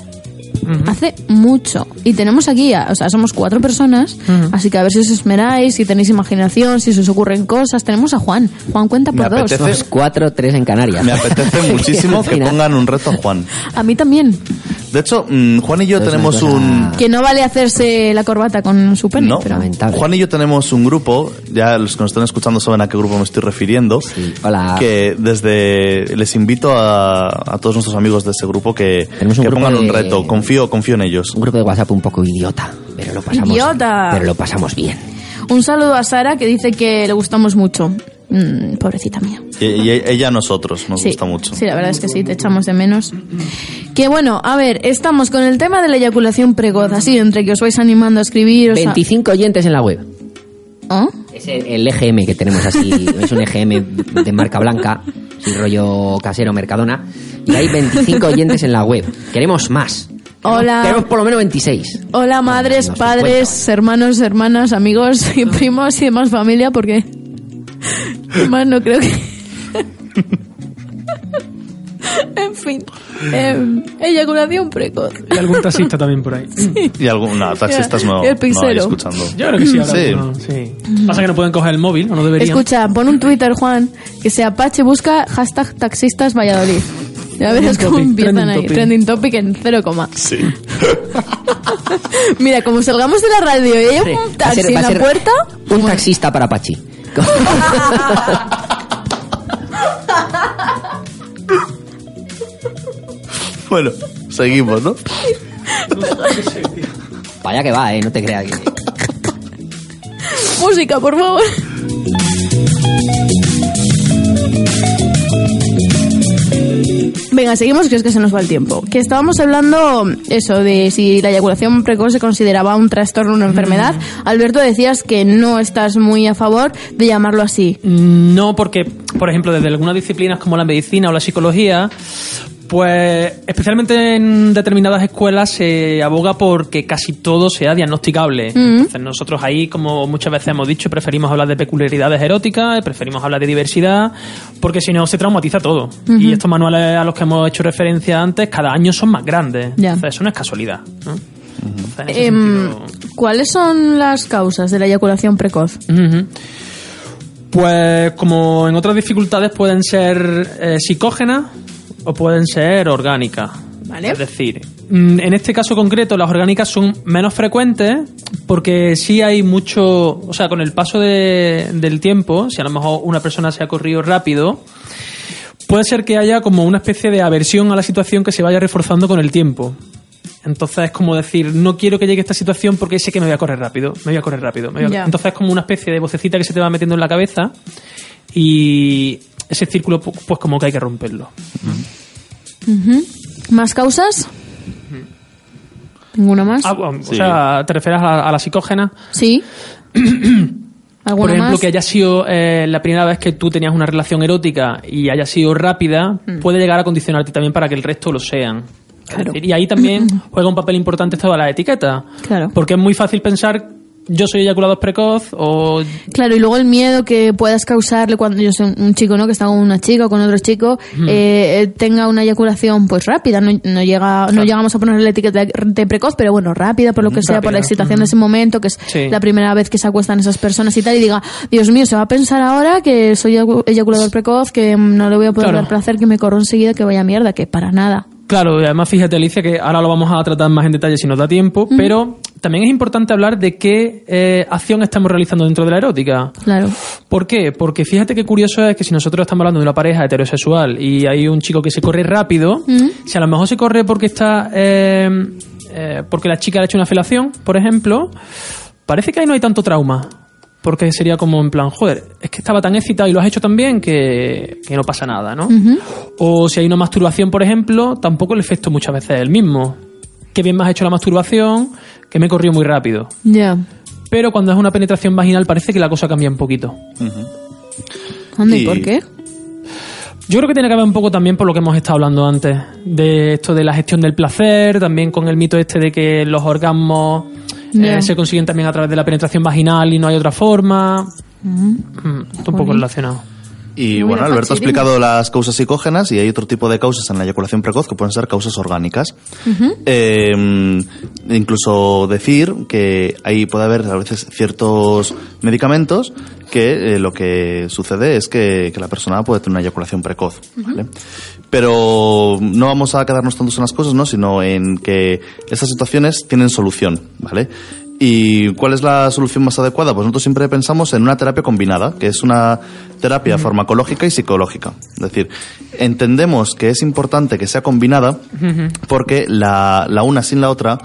Hace mucho. Y tenemos aquí, a- o sea, somos cuatro personas, así que a ver si os esmeráis, si tenéis imaginación, si se os ocurren cosas. Tenemos a Juan. Juan cuenta Me por dos. apetece- Somos cuatro, tres en Canarias. Me apetece muchísimo que pongan un reto a Juan. A mí también. De hecho, mm, Juan y yo tenemos cosa- un... Que no vale hacerse la corbata con su pene. No, pero- lamentable. Juan y yo tenemos un grupo, ya los que nos están escuchando saben a qué grupo me estoy refiriendo. Sí, hola. Que desde les invito a, a todos nuestros amigos de ese grupo que, Tenemos un que grupo pongan un reto. Confío, confío en ellos. Un grupo de WhatsApp un poco idiota, pero lo pasamos. Idiota. Pero lo pasamos bien. Un saludo a Sara que dice que le gustamos mucho. Mm, pobrecita mía. Y, y ella a nosotros, nos Sí, gusta mucho. Sí, la verdad es que sí, te echamos de menos. Que bueno, a ver, estamos con el tema de la eyaculación precoz, así, entre que os vais animando a escribir. os a- 25 oyentes en la web. ¿Ah? Es el, el EGM que tenemos así, es un EGM de marca blanca, sin rollo casero Mercadona, y hay 25 oyentes en la web. Queremos más. Hola. Queremos por lo menos 26. Hola, madres, No, no, padres, hermanos, hermanas, amigos y primos y demás familia, porque más no creo que... en fin, eh, eyaculación precoz. Y algún taxista también por ahí. Y algún, no, taxistas no, Y el no hay escuchando. Yo creo que sí, ahora Sí. alguno, sí. Pasa que no pueden coger el móvil, o no deberían. Escucha, pon un Twitter, Juan, que se Apache busca hashtag taxistas Valladolid. Ya verás cómo empiezan trending ahí. topic. Trending topic en cero coma. Sí. Mira, como salgamos de la radio y hay Sí, un va a taxi ser- en va a la ser puerta, Un taxista para Bueno, seguimos, ¿no? Vaya que va, eh, no te creas que... música, por favor. Venga, seguimos, que es que se nos va el tiempo. Que estábamos hablando, eso, de si la eyaculación precoz se consideraba un trastorno, una enfermedad. Alberto, decías que no estás muy a favor de llamarlo así. Mm, No, porque, por ejemplo, desde algunas disciplinas como la medicina o la psicología, pues especialmente en determinadas escuelas se aboga por que casi todo sea diagnosticable. Entonces nosotros ahí, como muchas veces hemos dicho, preferimos hablar de peculiaridades eróticas, preferimos hablar de diversidad, porque si no se traumatiza todo. Y estos manuales a los que hemos hecho referencia antes, cada año son más grandes. Ya. Entonces eso no es casualidad. ¿no? Entonces, en Em, sentido- ¿Cuáles son las causas de la eyaculación precoz? Pues como en otras dificultades pueden ser eh, psicógenas o pueden ser orgánicas. Vale. Es decir, mm, en este caso concreto las orgánicas son menos frecuentes porque sí hay mucho, o sea, con el paso de- del tiempo, si a lo mejor una persona se ha corrido rápido, puede ser que haya como una especie de aversión a la situación que se vaya reforzando con el tiempo. Entonces es como decir, no quiero que llegue esta situación porque sé que me voy a correr rápido, me voy a correr rápido. me voy a-. Entonces es como una especie de vocecita que se te va metiendo en la cabeza y ese círculo pu- pues como que hay que romperlo. ¿Más causas? ¿Ninguna más? Ah, bueno, Sí. O sea, ¿te refieres a, a la psicógena? Sí. Por ¿Alguna ejemplo, más? que haya sido eh, la primera vez que tú tenías una relación erótica y haya sido rápida, puede llegar a condicionarte también para que el resto lo sean. Claro. decir, y ahí también juega un papel importante esto de la etiqueta. Claro. Porque es muy fácil pensar, yo soy eyaculador precoz o... Claro, y luego el miedo que puedas causarle cuando yo soy un chico, ¿no? Que está con una chica o con otro chico, eh, eh, tenga una eyaculación pues rápida. No, no llega, no llegamos a ponerle la etiqueta de precoz, pero bueno, rápida por lo que sea, por la excitación de ese momento, que es Sí. la primera vez que se acuestan esas personas y tal, y diga, Dios mío, se va a pensar ahora que soy eyacu- eyaculador precoz, que mm, no le voy a poder Claro. dar placer, que me corro enseguida, que vaya mierda, que para nada. Claro, y además fíjate Alicia que ahora lo vamos a tratar más en detalle si nos da tiempo, pero también es importante hablar de qué eh, acción estamos realizando dentro de la erótica. Claro. ¿Por qué? Porque fíjate qué curioso es que si nosotros estamos hablando de una pareja heterosexual y hay un chico que se corre rápido, si a lo mejor se corre porque está eh, eh, porque la chica le ha hecho una felación, por ejemplo, parece que ahí no hay tanto trauma. Porque sería como en plan, joder, es que estaba tan excitado y lo has hecho tan bien que, que no pasa nada, ¿no? O si hay una masturbación, por ejemplo, tampoco el efecto muchas veces es el mismo. Que bien me has hecho la masturbación, que me corrió muy rápido. Ya. Pero cuando es una penetración vaginal parece que la cosa cambia un poquito. ¿Dónde y Y- por qué? Yo creo que tiene que ver un poco también por lo que hemos estado hablando antes, de esto de la gestión del placer, también con el mito este de que los orgasmos eh, se consiguen también a través de la penetración vaginal y no hay otra forma. Mm, está un poco relacionado. Y bueno, Alberto ha explicado las causas psicógenas y hay otro tipo de causas en la eyaculación precoz que pueden ser causas orgánicas. Eh, incluso decir que ahí puede haber a veces ciertos medicamentos que eh, lo que sucede es que, que la persona puede tener una eyaculación precoz. ¿vale? Pero no vamos a quedarnos tantos en las cosas, ¿no? sino en que estas situaciones tienen solución. ¿vale? ¿Y cuál es la solución más adecuada? Pues nosotros siempre pensamos en una terapia combinada, que es una terapia farmacológica y psicológica. Es decir, entendemos que es importante que sea combinada porque la, la una sin la otra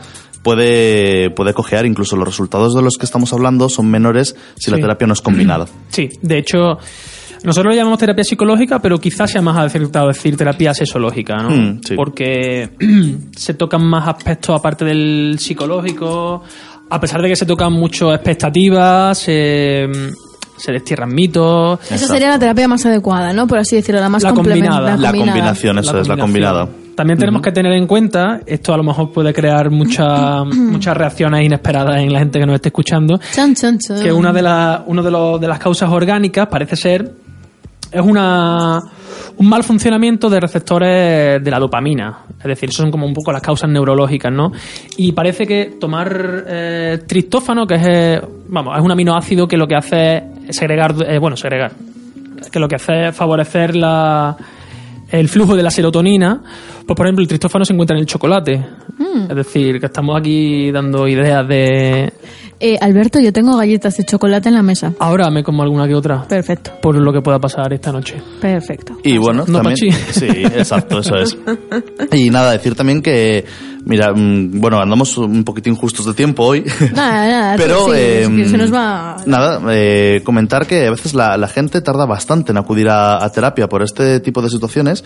puede, puede cojear, incluso los resultados de los que estamos hablando son menores si la terapia no es combinada. Sí, de hecho, Nosotros lo llamamos terapia psicológica, pero quizás sea más acertado decir terapia sexológica, ¿no? Mm, sí. Porque se tocan más aspectos aparte del psicológico, a pesar de que se tocan mucho expectativas, se, se destierran mitos. Esa sería la terapia más adecuada, ¿no? Por así decirlo, la más La complementada. combinada. La combinación, eso es, la combinada. También tenemos que tener en cuenta, esto a lo mejor puede crear mucha- muchas reacciones inesperadas en la gente que nos esté escuchando, Chan, chan, chan. que una de, las uno de, los- de las causas orgánicas parece ser es una un mal funcionamiento de receptores de la dopamina. Es decir, eso son como un poco las causas neurológicas, ¿no? Y parece que tomar eh, triptófano, que es, eh, vamos, es un aminoácido que lo que hace es segregar, eh, bueno, segregar, que lo que hace es favorecer la, el flujo de la serotonina. Pues, por ejemplo, el triptófano se encuentra en el chocolate. Es decir, que estamos aquí dando ideas de... Eh, Alberto, yo tengo galletas de chocolate en la mesa. Ahora me como alguna que otra. Perfecto, Por lo que pueda pasar esta noche. perfecto. Y bueno, No, también. Pachi. Sí, exacto, eso es. Y nada, decir también que, mira, mm, bueno, andamos un poquitín justos de tiempo hoy. Nada, nada, Pero, sí, es eh, que se nos va... Nada, eh, comentar que a veces la, la gente tarda bastante en acudir a, a terapia por este tipo de situaciones,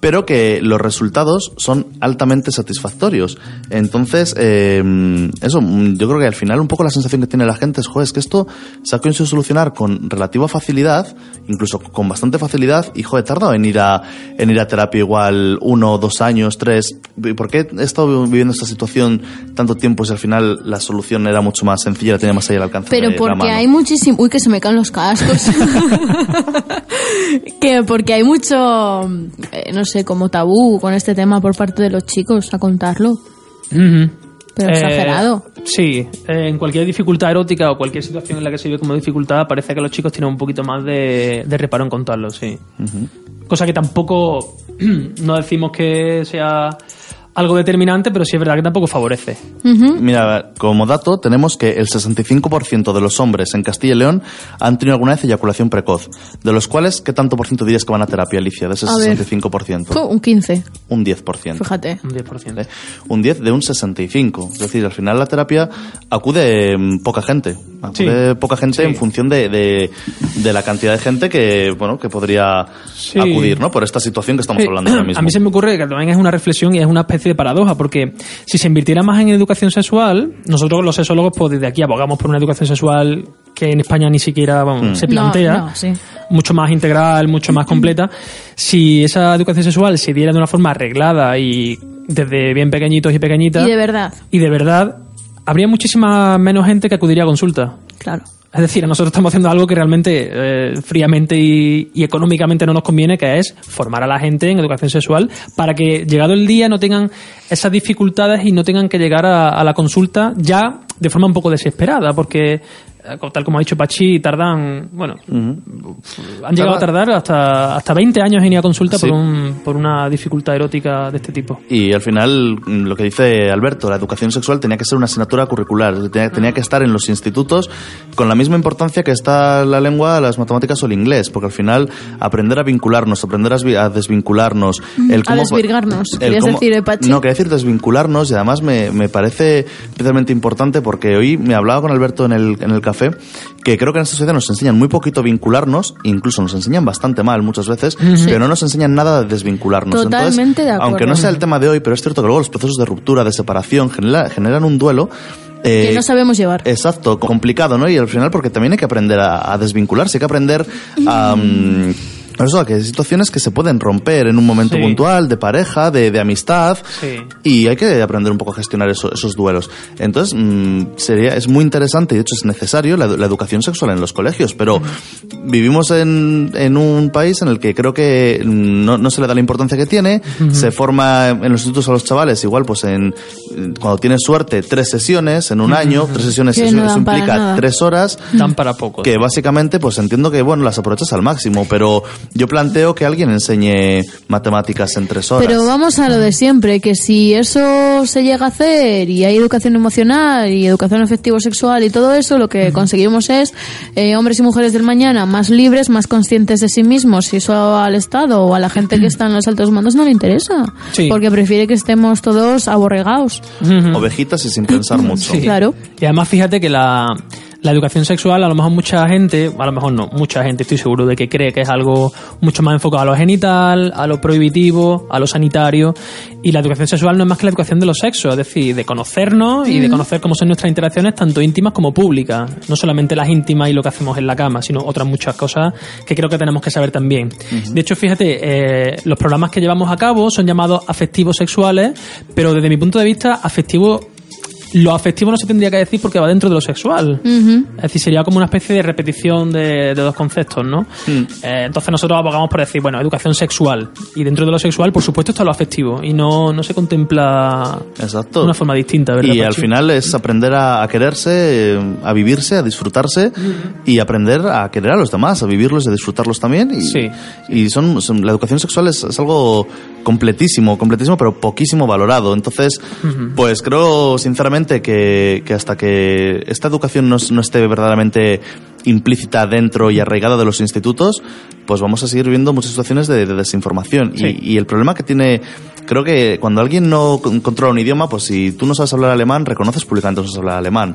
pero que los resultados son altamente satisfactorios. Entonces, eh, eso, mm, yo creo que al final un poco la sensación que tiene la gente es, joder, es que esto se ha conseguido solucionar con relativa facilidad, incluso con bastante facilidad, y joder, he tardado en ir a, en ir a terapia igual uno, dos años, tres. ¿Y ¿Por qué he estado viviendo esta situación tanto tiempo si al final la solución era mucho más sencilla, la tenía más allá al alcance Pero de la porque mano? hay muchísimo... Uy, que se me caen los cascos. que porque hay mucho, eh, no sé, como tabú con este tema por parte de los chicos a contarlo. Ujú. Pero exagerado. Sí, eh, en cualquier dificultad erótica o cualquier situación en la que se vive como dificultad, parece que los chicos tienen un poquito más de, de reparo en contarlo, sí. Cosa que tampoco no decimos que sea algo determinante, pero sí es verdad que tampoco favorece. Mira, como dato, tenemos que el 65% de los hombres en Castilla y León han tenido alguna vez eyaculación precoz. De los cuales, ¿qué tanto por ciento dirías que van a terapia, Alicia? De ese A ver. 65%. Fu, un 15, Un 10%. fíjate. Un 10%. ¿eh? Un 10 de un 65. Es decir, al final la terapia acude poca gente. Acude Sí. poca gente Sí. en función de, de, de la cantidad de gente que, bueno, que podría Sí. acudir, ¿no? Por esta situación que estamos hablando ahora mismo. A mí se me ocurre que también es una reflexión y es una especie de paradoja, porque si se invirtiera más en educación sexual, nosotros los sexólogos, pues desde aquí abogamos por una educación sexual que en España ni siquiera vamos, se No, plantea, no, sí. mucho más integral, mucho más completa. Si esa educación sexual se diera de una forma arreglada y desde bien pequeñitos y pequeñitas, Y de verdad, y de verdad, habría muchísima menos gente que acudiría a consulta. claro. Es decir, nosotros estamos haciendo algo que realmente eh, fríamente y, económicamente no nos conviene, que es formar a la gente en educación sexual para que llegado el día no tengan esas dificultades y no tengan que llegar a, la consulta ya de forma un poco desesperada, porque tal como ha dicho Pachi, tardan, bueno, han llegado a tardar hasta, hasta 20 años en ir a consulta Sí. por, un, por una dificultad erótica de este tipo. Y al final, mm, lo que dice Alberto, la educación sexual tenía que ser una asignatura curricular, tenía, tenía que estar en los institutos con la misma importancia que está la lengua, las matemáticas o el inglés, porque al final aprender a vincularnos, aprender a, desvi- a desvincularnos, el A cómo, desvirgarnos, el ¿querías cómo- decir, eh, Pachi? No, quería decir desvincularnos y además me, me parece especialmente importante porque hoy me hablaba con Alberto en el, en el café que creo que en esta sociedad nos enseñan muy poquito vincularnos, incluso nos enseñan bastante mal muchas veces, pero no nos enseñan nada de desvincularnos. Totalmente Entonces, de acuerdo. Aunque no sea el tema de hoy, pero es cierto que luego los procesos de ruptura, de separación, genera- generan un duelo. eh, Que no sabemos llevar. Exacto, complicado, ¿no? Y al final, porque también hay que aprender a, a desvincularse, hay que aprender a. mm, eso, a que hay situaciones que se pueden romper en un momento Sí. puntual, de pareja, de, de amistad, Sí. y hay que aprender un poco a gestionar eso- esos duelos. Entonces, mm, sería, es muy interesante y de hecho es necesario la, la educación sexual en los colegios, pero vivimos en, en un país en el que creo que no, no se le da la importancia que tiene, se forma en los institutos a los chavales igual pues en cuando tienes suerte tres sesiones en un año, tres sesiones, sesiones implica tres horas, Dan para poco. que básicamente pues entiendo que bueno las aprovechas al máximo, pero yo planteo que alguien enseñe matemáticas en tres horas. Pero vamos a lo de siempre, que si eso se llega a hacer y hay educación emocional y educación afectivo-sexual y todo eso, lo que conseguimos es eh, hombres y mujeres del mañana más libres, más conscientes de sí mismos. Y eso al Estado o a la gente que está en los altos mandos no le interesa. Sí. Porque prefiere que estemos todos aborregados. Ovejitas y sin pensar mucho. Sí. Claro. Y además fíjate que la, la educación sexual, a lo mejor mucha gente, a lo mejor no, mucha gente estoy seguro de que cree que es algo mucho más enfocado a lo genital, a lo prohibitivo, a lo sanitario, y la educación sexual no es más que la educación de los sexos, es decir, de conocernos y de conocer cómo son nuestras interacciones tanto íntimas como públicas, no solamente las íntimas y lo que hacemos en la cama, sino otras muchas cosas que creo que tenemos que saber también. De hecho, fíjate, eh, los programas que llevamos a cabo son llamados afectivos sexuales, pero desde mi punto de vista, afectivo lo afectivo no se tendría que decir porque va dentro de lo sexual. Es decir, sería como una especie de repetición de, de dos conceptos, ¿no? Eh, entonces nosotros abogamos por decir, bueno, educación sexual. Y dentro de lo sexual, por supuesto, está lo afectivo. Y no, no se contempla Exacto. de una forma distinta, ¿verdad? Y al final es aprender a, a quererse, a vivirse, a disfrutarse y aprender a querer a los demás, a vivirlos y a disfrutarlos también. Y, Sí. y son, son- la educación sexual es, es algo completísimo, completísimo, pero poquísimo valorado. Entonces, pues creo sinceramente que, que hasta que esta educación no, es- no esté verdaderamente implícita dentro y arraigada de los institutos, pues vamos a seguir viendo muchas situaciones de, de desinformación. Sí. Y, y el problema que tiene, creo que cuando alguien no con- controla un idioma, pues si tú no sabes hablar alemán, reconoces públicamente que no sabes hablar alemán.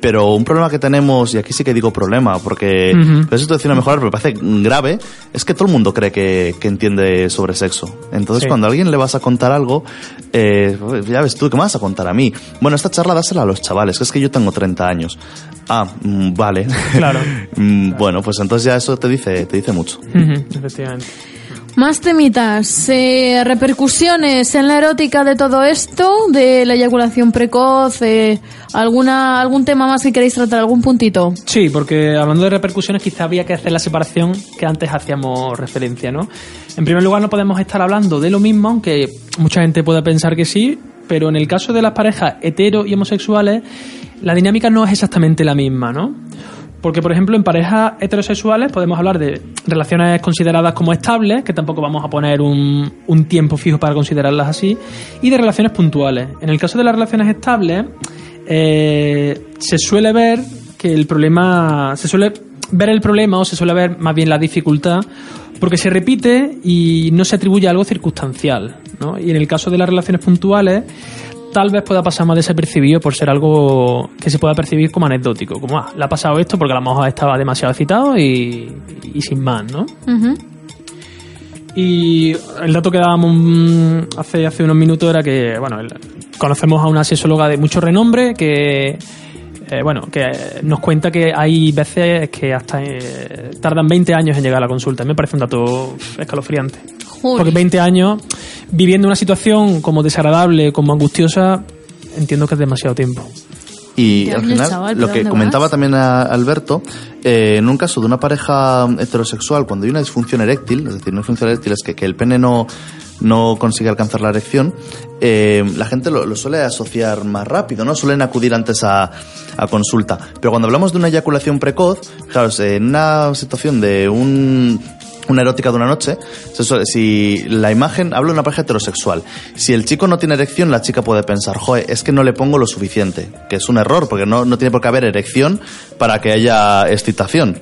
Pero un problema que tenemos, y aquí sí que digo problema, porque Ujú. es situación a mejorar, pero me parece grave, es que todo el mundo cree que, que entiende sobre sexo. Entonces, Sí. cuando a alguien le vas a contar algo, eh, ya ves tú, ¿qué me vas a contar a mí? Bueno, esta charla dásela a los chavales, que es que yo tengo 30 años. Ah, mm, vale. Claro. Mm, Bueno, pues entonces ya eso te dice, te dice mucho. Efectivamente. Más temitas, eh, repercusiones en la erótica de todo esto, de la eyaculación precoz, eh, alguna algún tema más que queréis tratar, algún puntito. Sí, porque hablando de repercusiones, quizá había que hacer la separación que antes hacíamos referencia, ¿no? En primer lugar, no podemos estar hablando de lo mismo, aunque mucha gente pueda pensar que sí, pero en el caso de las parejas hetero y homosexuales, la dinámica no es exactamente la misma, ¿no? Porque, por ejemplo, en parejas heterosexuales podemos hablar de relaciones consideradas como estables, que tampoco vamos a poner un, un tiempo fijo para considerarlas así, y de relaciones puntuales. En el caso de las relaciones estables, eh, se suele ver que el problema, se suele ver el problema o se suele ver más bien la dificultad porque se repite y no se atribuye a algo circunstancial. Y en el caso de las relaciones puntuales, tal vez pueda pasar más desapercibido por ser algo que se pueda percibir como anecdótico, como, ah, le ha pasado esto porque a lo mejor estaba demasiado excitado y, y sin más, ¿no? Y el dato que dábamos mm, hace, hace unos minutos era que, bueno, conocemos a una sexóloga de mucho renombre que, eh, bueno, que nos cuenta que hay veces que hasta eh, tardan 20 años en llegar a la consulta. Me parece un dato escalofriante. Porque 20 años viviendo una situación como desagradable, como angustiosa, entiendo que es demasiado tiempo. Y al final, chaval, ¿pero lo que comentaba vas? también a Alberto, eh, en un caso de una pareja heterosexual, cuando hay una disfunción eréctil, es decir, una disfunción eréctil es que, que el pene no, no consigue alcanzar la erección, eh, la gente lo, lo suele asociar más rápido, ¿no? Suelen acudir antes a, a consulta. Pero cuando hablamos de una eyaculación precoz, claro, es, en una situación de un una erótica de una noche, si la imagen, hablo de una pareja heterosexual, si el chico no tiene erección, la chica puede pensar, joder, es que no le pongo lo suficiente, que es un error, porque no, no tiene por qué haber erección para que haya excitación,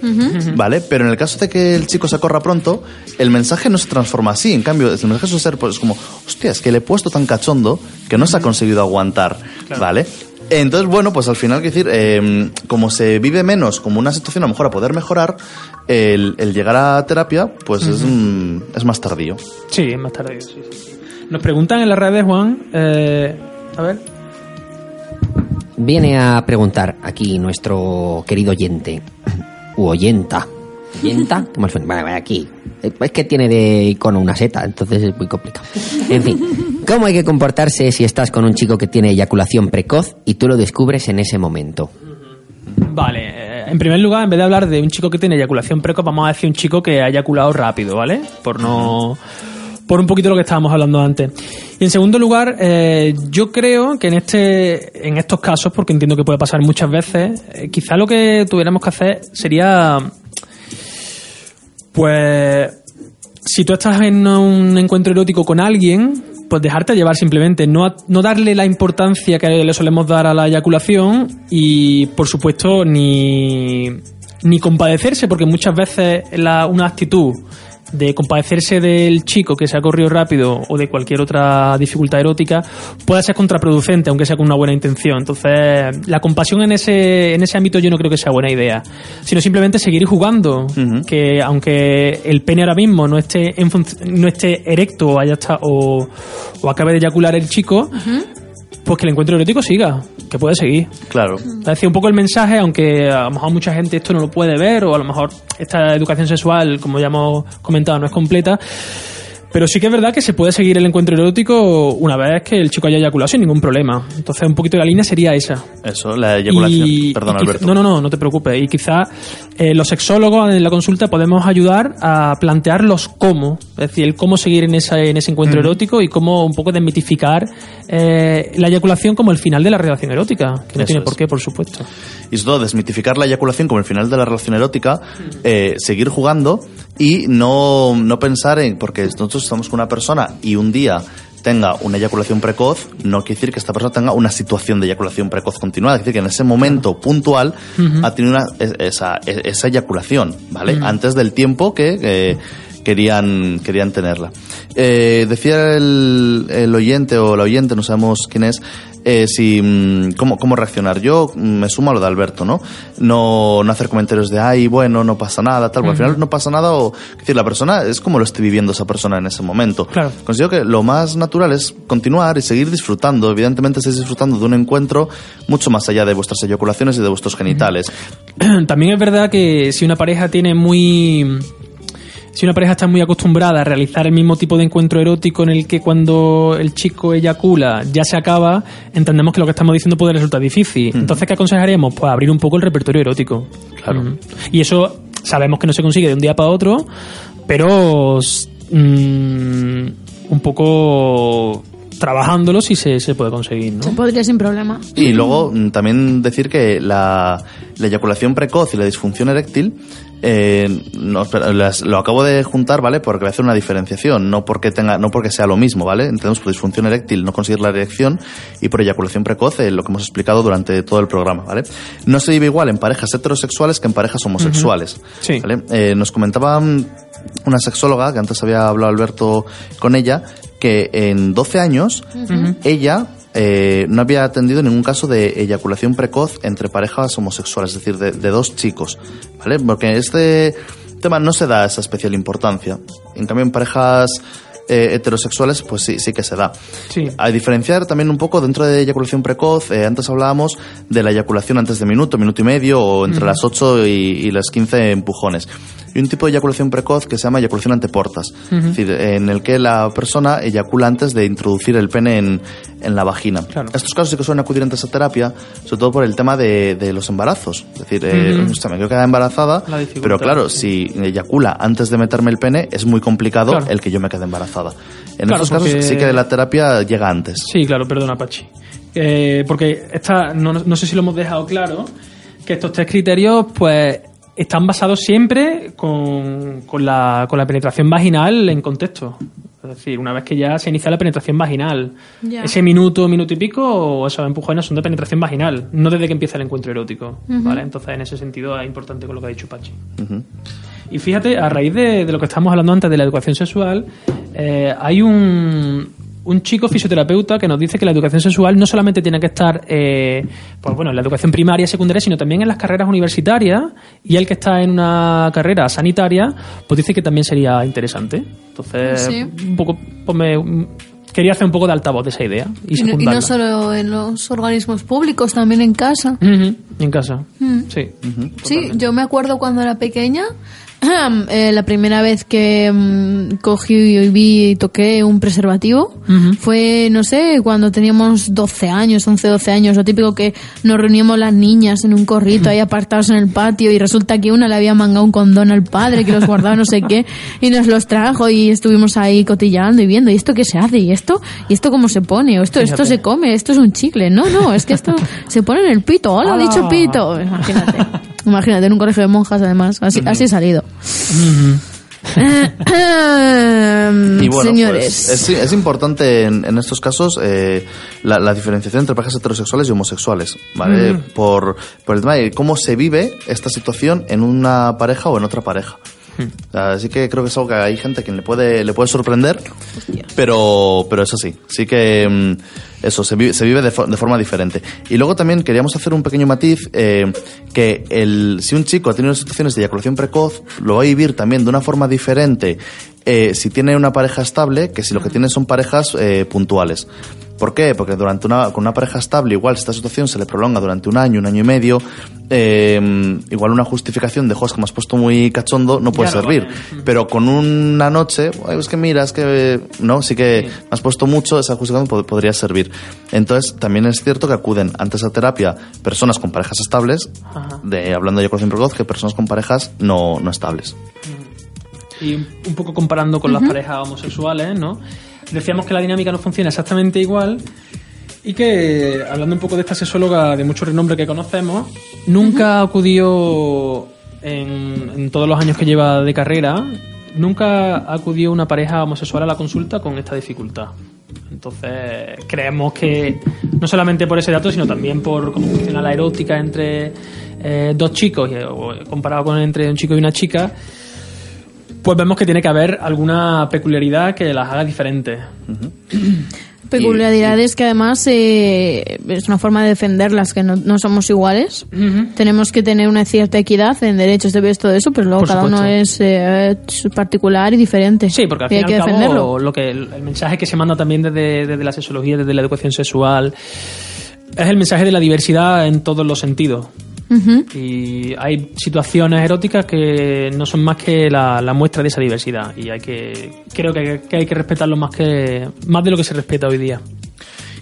¿vale? Pero en el caso de que el chico se corra pronto, el mensaje no se transforma así, en cambio, el mensaje suele ser pues como, hostia, es que le he puesto tan cachondo que no se ha conseguido aguantar, ¿vale? Entonces, bueno, pues al final, quiero decir, eh, como se vive menos como una situación a lo mejor a poder mejorar, el, el llegar a terapia, pues es, mm, es más tardío. Sí, más. Sí, sí, sí. Nos preguntan en las redes, Juan, eh, a ver, Viene a preguntar aquí nuestro querido oyente, u oyenta. ¿Oyenta? ¿Qué suena? Vale, vale, aquí. Es que tiene de icono una seta, entonces es muy complicado. En fin, ¿cómo hay que comportarse si estás con un chico que tiene eyaculación precoz y tú lo descubres en ese momento? Vale, eh, en primer lugar, en vez de hablar de un chico que tiene eyaculación precoz, vamos a decir un chico que ha eyaculado rápido, ¿vale? Por no. Por un poquito lo que estábamos hablando antes. Y en segundo lugar, eh, yo creo que en este, en estos casos, porque entiendo que puede pasar muchas veces, eh, quizá lo que tuviéramos que hacer sería, pues, si tú estás en un encuentro erótico con alguien, pues dejarte llevar simplemente, no, no darle la importancia que le solemos dar a la eyaculación y, por supuesto, ni, ni compadecerse, porque muchas veces la, una actitud de compadecerse del chico que se ha corrido rápido o de cualquier otra dificultad erótica pueda ser contraproducente, aunque sea con una buena intención. Entonces, la compasión en ese, en ese ámbito yo no creo que sea buena idea, sino simplemente seguir jugando, que aunque el pene ahora mismo no esté, en no esté erecto o, haya o, o acabe de eyacular el chico, pues que el encuentro erótico siga, que puede seguir. Claro. Es decir, un poco el mensaje, aunque a lo mejor mucha gente esto no lo puede ver, o a lo mejor esta educación sexual, como ya hemos comentado, no es completa pero sí que es verdad que se puede seguir el encuentro erótico una vez que el chico haya eyaculado sin ningún problema. Entonces, un poquito de la línea sería esa. Eso, la eyaculación. Perdón, Alberto. No, no, no, no te preocupes. Y quizá eh, los sexólogos en la consulta podemos ayudar a plantear los cómo. Es decir, el cómo seguir en, esa, en ese encuentro erótico y cómo un poco desmitificar eh, la eyaculación como el final de la relación erótica. Que no tiene por qué, por supuesto. Y todo, desmitificar la eyaculación como el final de la relación erótica, eh, seguir jugando y no, no pensar en. Porque nosotros estamos con una persona y un día tenga una eyaculación precoz, no quiere decir que esta persona tenga una situación de eyaculación precoz continuada. Quiere decir que en ese momento puntual ha tenido una, esa, esa, eyaculación, ¿vale? Antes del tiempo que querían, querían tenerla. Eh, decía el, el, oyente o la oyente, no sabemos quién es, eh, si, mm, cómo, cómo reaccionar. Yo me sumo a lo de Alberto, ¿no? No, no hacer comentarios de, ay, bueno, no pasa nada, tal. Al final no pasa nada o, es decir, la persona es como lo esté viviendo esa persona en ese momento. Claro. Considero que lo más natural es continuar y seguir disfrutando. Evidentemente estáis disfrutando de un encuentro mucho más allá de vuestras eyaculaciones y de vuestros genitales. También es verdad que si una pareja tiene muy si una pareja está muy acostumbrada a realizar el mismo tipo de encuentro erótico en el que cuando el chico eyacula ya se acaba, entendemos que lo que estamos diciendo puede resultar difícil. Entonces, ¿qué aconsejaríamos? Pues abrir un poco el repertorio erótico. Claro. Y eso sabemos que no se consigue de un día para otro, pero mm, un poco trabajándolo sí se, se puede conseguir, ¿no? Se podría sin problema. Y luego mm, también decir que la, la eyaculación precoz y la disfunción eréctil eh, no, lo acabo de juntar, ¿vale? Porque voy a hacer una diferenciación, no porque tenga, no porque sea lo mismo, ¿vale? Entendemos por disfunción eréctil no conseguir la erección y por eyaculación precoz, eh, lo que hemos explicado durante todo el programa, ¿vale? No se vive igual en parejas heterosexuales que en parejas homosexuales, sí. ¿vale? Eh, nos comentaba una sexóloga, que antes había hablado Alberto con ella, que en 12 años ella eh, no había atendido ningún caso de eyaculación precoz entre parejas homosexuales, es decir, de, dos chicos, ¿vale? Porque este tema no se da esa especial importancia. En cambio, en parejas eh, heterosexuales, pues sí, sí que se da. Sí. A diferenciar también un poco dentro de eyaculación precoz, eh, antes hablábamos de la eyaculación antes de minuto, minuto y medio, o entre las 8 y, y, las 15 empujones y un tipo de eyaculación precoz que se llama eyaculación anteportas, es decir, en el que la persona eyacula antes de introducir el pene en, en la vagina. Estos casos sí que suelen acudir antes a terapia, sobre todo por el tema de, de los embarazos. Es decir, eh, me quiero quedar embarazada, pero claro, si eyacula antes de meterme el pene, es muy complicado el que yo me quede embarazada. En estos casos sí que la terapia llega antes. Sí, claro, perdona, Pachi. Eh, porque esta, no, no sé si lo hemos dejado claro, que estos tres criterios, pues están basados siempre con, con, la, con la penetración vaginal en contexto. Es decir, una vez que ya se inicia la penetración vaginal. Ese minuto, minuto y pico, o esos empujones son de penetración vaginal, no desde que empieza el encuentro erótico. ¿vale? Entonces, en ese sentido, es importante con lo que ha dicho Pachi. Y fíjate, a raíz de, de, lo que estábamos hablando antes de la educación sexual, eh, hay un, un chico fisioterapeuta que nos dice que la educación sexual no solamente tiene que estar eh, pues bueno, en la educación primaria y secundaria, sino también en las carreras universitarias y el que está en una carrera sanitaria, pues dice que también sería interesante. Entonces, un poco, pues me, quería hacer un poco de altavoz de esa idea. Y, y, no, solo en los organismos públicos, también en casa. En casa, sí. sí, yo me acuerdo cuando era pequeña eh, la primera vez que mm, cogí y vi y toqué un preservativo fue, no sé, cuando teníamos 12 años, 11, 12 años, lo típico que nos reuníamos las niñas en un corrito ahí apartados en el patio y resulta que una le había mangado un condón al padre que los guardaba no sé qué y nos los trajo y estuvimos ahí cotillando y viendo, ¿y esto qué se hace? ¿Y esto? ¿Y esto cómo se pone? ¿O esto, esto se come? ¿Esto es un chicle? No, no, es que esto se pone en el pito. Hola, ha dicho pito. Imagínate. Imagínate, en un colegio de monjas además. Así, así he salido. y bueno, Señores. Pues, es, es, importante en, en estos casos eh, la, la, diferenciación entre parejas heterosexuales y homosexuales, ¿vale? Mm. Por, por el tema de cómo se vive esta situación en una pareja o en otra pareja. Así que creo que es algo que hay gente a quien le puede, le puede sorprender, pero, pero eso sí, sí que mm, eso se vive, se vive de, de forma diferente. Y luego también queríamos hacer un pequeño matiz, eh, que el, si un chico ha tenido situaciones de eyaculación precoz, lo va a vivir también de una forma diferente eh, si tiene una pareja estable que si lo que tiene son parejas eh, puntuales. ¿Por qué? Porque durante una, con una pareja estable, igual si esta situación se le prolonga durante un año, un año y medio, eh, igual una justificación de, "Jo, es que me has puesto muy cachondo, no puede Ya no servir. vale. Pero con una noche, "Ay, es que mira, es que, no, sí que me has puesto mucho, esa justificación pod- podría servir. Entonces, también es cierto que acuden antes a terapia personas con parejas estables, Ajá. de, hablando de eyaculación precoz, que personas con parejas no, no estables. Y un poco comparando con las parejas homosexuales, ¿no? Decíamos que la dinámica no funciona exactamente igual y que, hablando un poco de esta sexóloga de mucho renombre que conocemos, nunca acudió en, en todos los años que lleva de carrera, nunca acudió una pareja homosexual a la consulta con esta dificultad. Entonces, creemos que no solamente por ese dato, sino también por cómo funciona la erótica entre eh, dos chicos, y, o comparado con entre un chico y una chica, pues vemos que tiene que haber alguna peculiaridad que las haga diferentes. Peculiaridades que además eh, es una forma de defenderlas, que no, no somos iguales. Tenemos que tener una cierta equidad en derechos, deberes, todo eso, pero luego Por cada uno es eh, particular y diferente. Sí, porque al y fin hay que al cabo, defenderlo. lo que el, el mensaje que se manda también desde, desde la sexología, desde la educación sexual, es el mensaje de la diversidad en todos los sentidos. Y hay situaciones eróticas que no son más que la, la muestra de esa diversidad. Y hay que, creo que, que hay que respetarlo más que, más de lo que se respeta hoy día.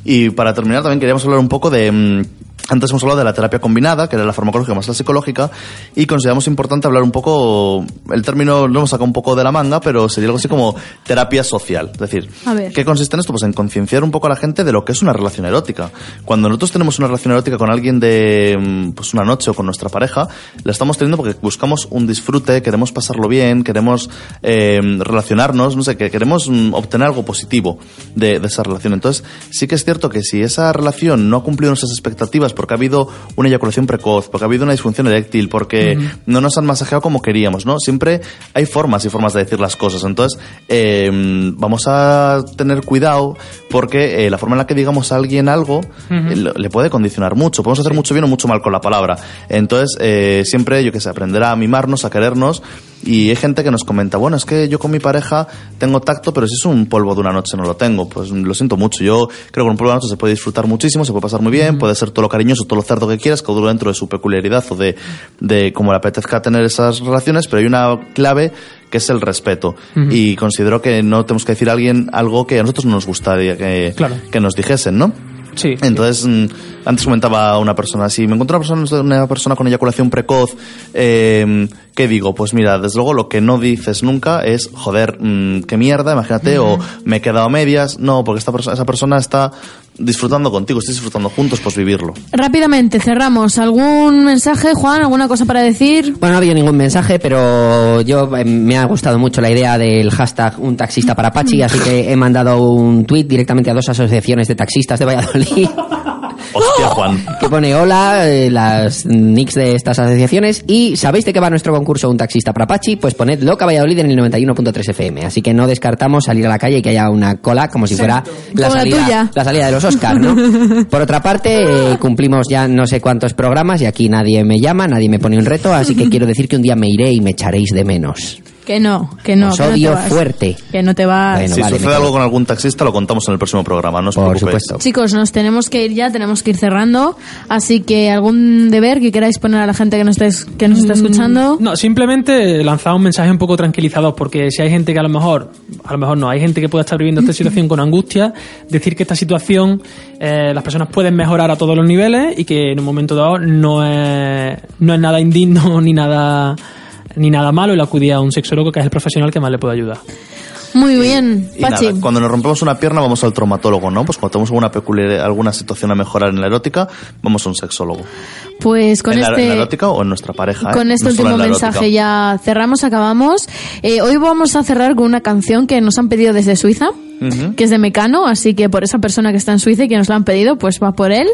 Y para terminar también queríamos hablar un poco de... Antes hemos hablado de la terapia combinada, que era la farmacológica más la psicológica, y consideramos importante hablar un poco, el término lo hemos sacado un poco de la manga, pero sería algo así como terapia social. Es decir. ¿qué consiste en esto? Pues en concienciar un poco a la gente de lo que es una relación erótica. Cuando nosotros tenemos una relación erótica con alguien de mm, pues una noche o con nuestra pareja, la estamos teniendo porque buscamos un disfrute, queremos pasarlo bien, queremos eh, relacionarnos, no sé, que queremos mm, obtener algo positivo de, de esa relación. Entonces, sí que es cierto que si esa relación no ha cumplido nuestras expectativas porque ha habido una eyaculación precoz, porque ha habido una disfunción eréctil, porque no nos han masajeado como queríamos, ¿no? Siempre hay formas y formas de decir las cosas. Entonces, eh, vamos a tener cuidado porque eh, la forma en la que digamos a alguien algo eh, le- le puede condicionar mucho. Podemos hacer mucho bien o mucho mal con la palabra. Entonces, eh, siempre, yo que sé, aprender a mimarnos, a querernos. Y hay gente que nos comenta, bueno, es que yo con mi pareja tengo tacto, pero si es un polvo de una noche no lo tengo. Pues lo siento mucho. Yo creo que un polvo de una noche se puede disfrutar muchísimo, se puede pasar muy bien, puede ser todo lo cariñoso, todo lo cerdo que quieras, cada uno dentro de su peculiaridad o de, de cómo le apetezca tener esas relaciones, pero hay una clave que es el respeto. Y considero que no tenemos que decir a alguien algo que a nosotros no nos gustaría que, Claro. que nos dijesen, ¿no? Sí. Entonces, mm, antes comentaba una persona, si me encuentro una persona, una persona con eyaculación precoz, eh, ¿qué digo? Pues mira, desde luego lo que no dices nunca es, joder, mm, qué mierda, imagínate, o me he quedado a medias. No, porque esta persona, esa persona está disfrutando contigo, estáis disfrutando juntos, pues vivirlo. Rápidamente, cerramos. ¿Algún mensaje, Juan? ¿Alguna cosa para decir? Bueno, no ha habido ningún mensaje, pero yo eh, me ha gustado mucho la idea del hashtag un taxista para Pachi, así que he mandado un tuit directamente a dos asociaciones de taxistas de Valladolid Hostia, Juan. que pone hola, eh, las nicks de estas asociaciones y ¿sabéis de qué va nuestro concurso Un taxista para Pachi? Pues poned Loca Valladolid en el 91.3 FM, así que no descartamos salir a la calle y que haya una cola como si fuera la Como la salida, tuya. la salida de los Oscar, ¿no? Por otra parte, eh, cumplimos ya no sé cuántos programas y aquí nadie me llama, nadie me pone un reto, así que quiero decir que un día me iré y me echaréis de menos. Que no, que no. Os que no te odio vas. fuerte. Que no te vas. Bueno, si vale, sucede algo con algún taxista, lo contamos en el próximo programa, no os Por preocupéis. supuesto. Chicos, nos tenemos que ir ya, tenemos que ir cerrando. Así que algún deber que queráis poner a la gente que nos, estés- que nos está escuchando. No, simplemente lanzar un mensaje un poco tranquilizador, porque si hay gente que a lo mejor, a lo mejor no, hay gente que puede estar viviendo esta situación con angustia, decir que esta situación eh, las personas pueden mejorar a todos los niveles y que en un momento dado no es, no es nada indigno ni nada ni nada malo el acudir a un sexólogo que es el profesional que más le puede ayudar. Muy bien, Y Pachi. nada, cuando nos rompemos una pierna vamos al traumatólogo, ¿no? Pues cuando tenemos alguna peculiar, alguna situación a mejorar en la erótica, vamos a un sexólogo. Pues con ¿En, la, en la este. erótica o en nuestra pareja? ¿eh? Con este No último mensaje ya cerramos, acabamos. Eh, hoy vamos a cerrar con una canción que nos han pedido desde Suiza. Que es de Mecano, así que por esa persona que está en Suiza y que nos lo han pedido, pues va por él.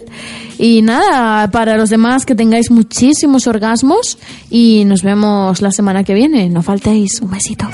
Y nada, para los demás que tengáis muchísimos orgasmos y nos vemos la semana que viene. No faltéis. Un besito.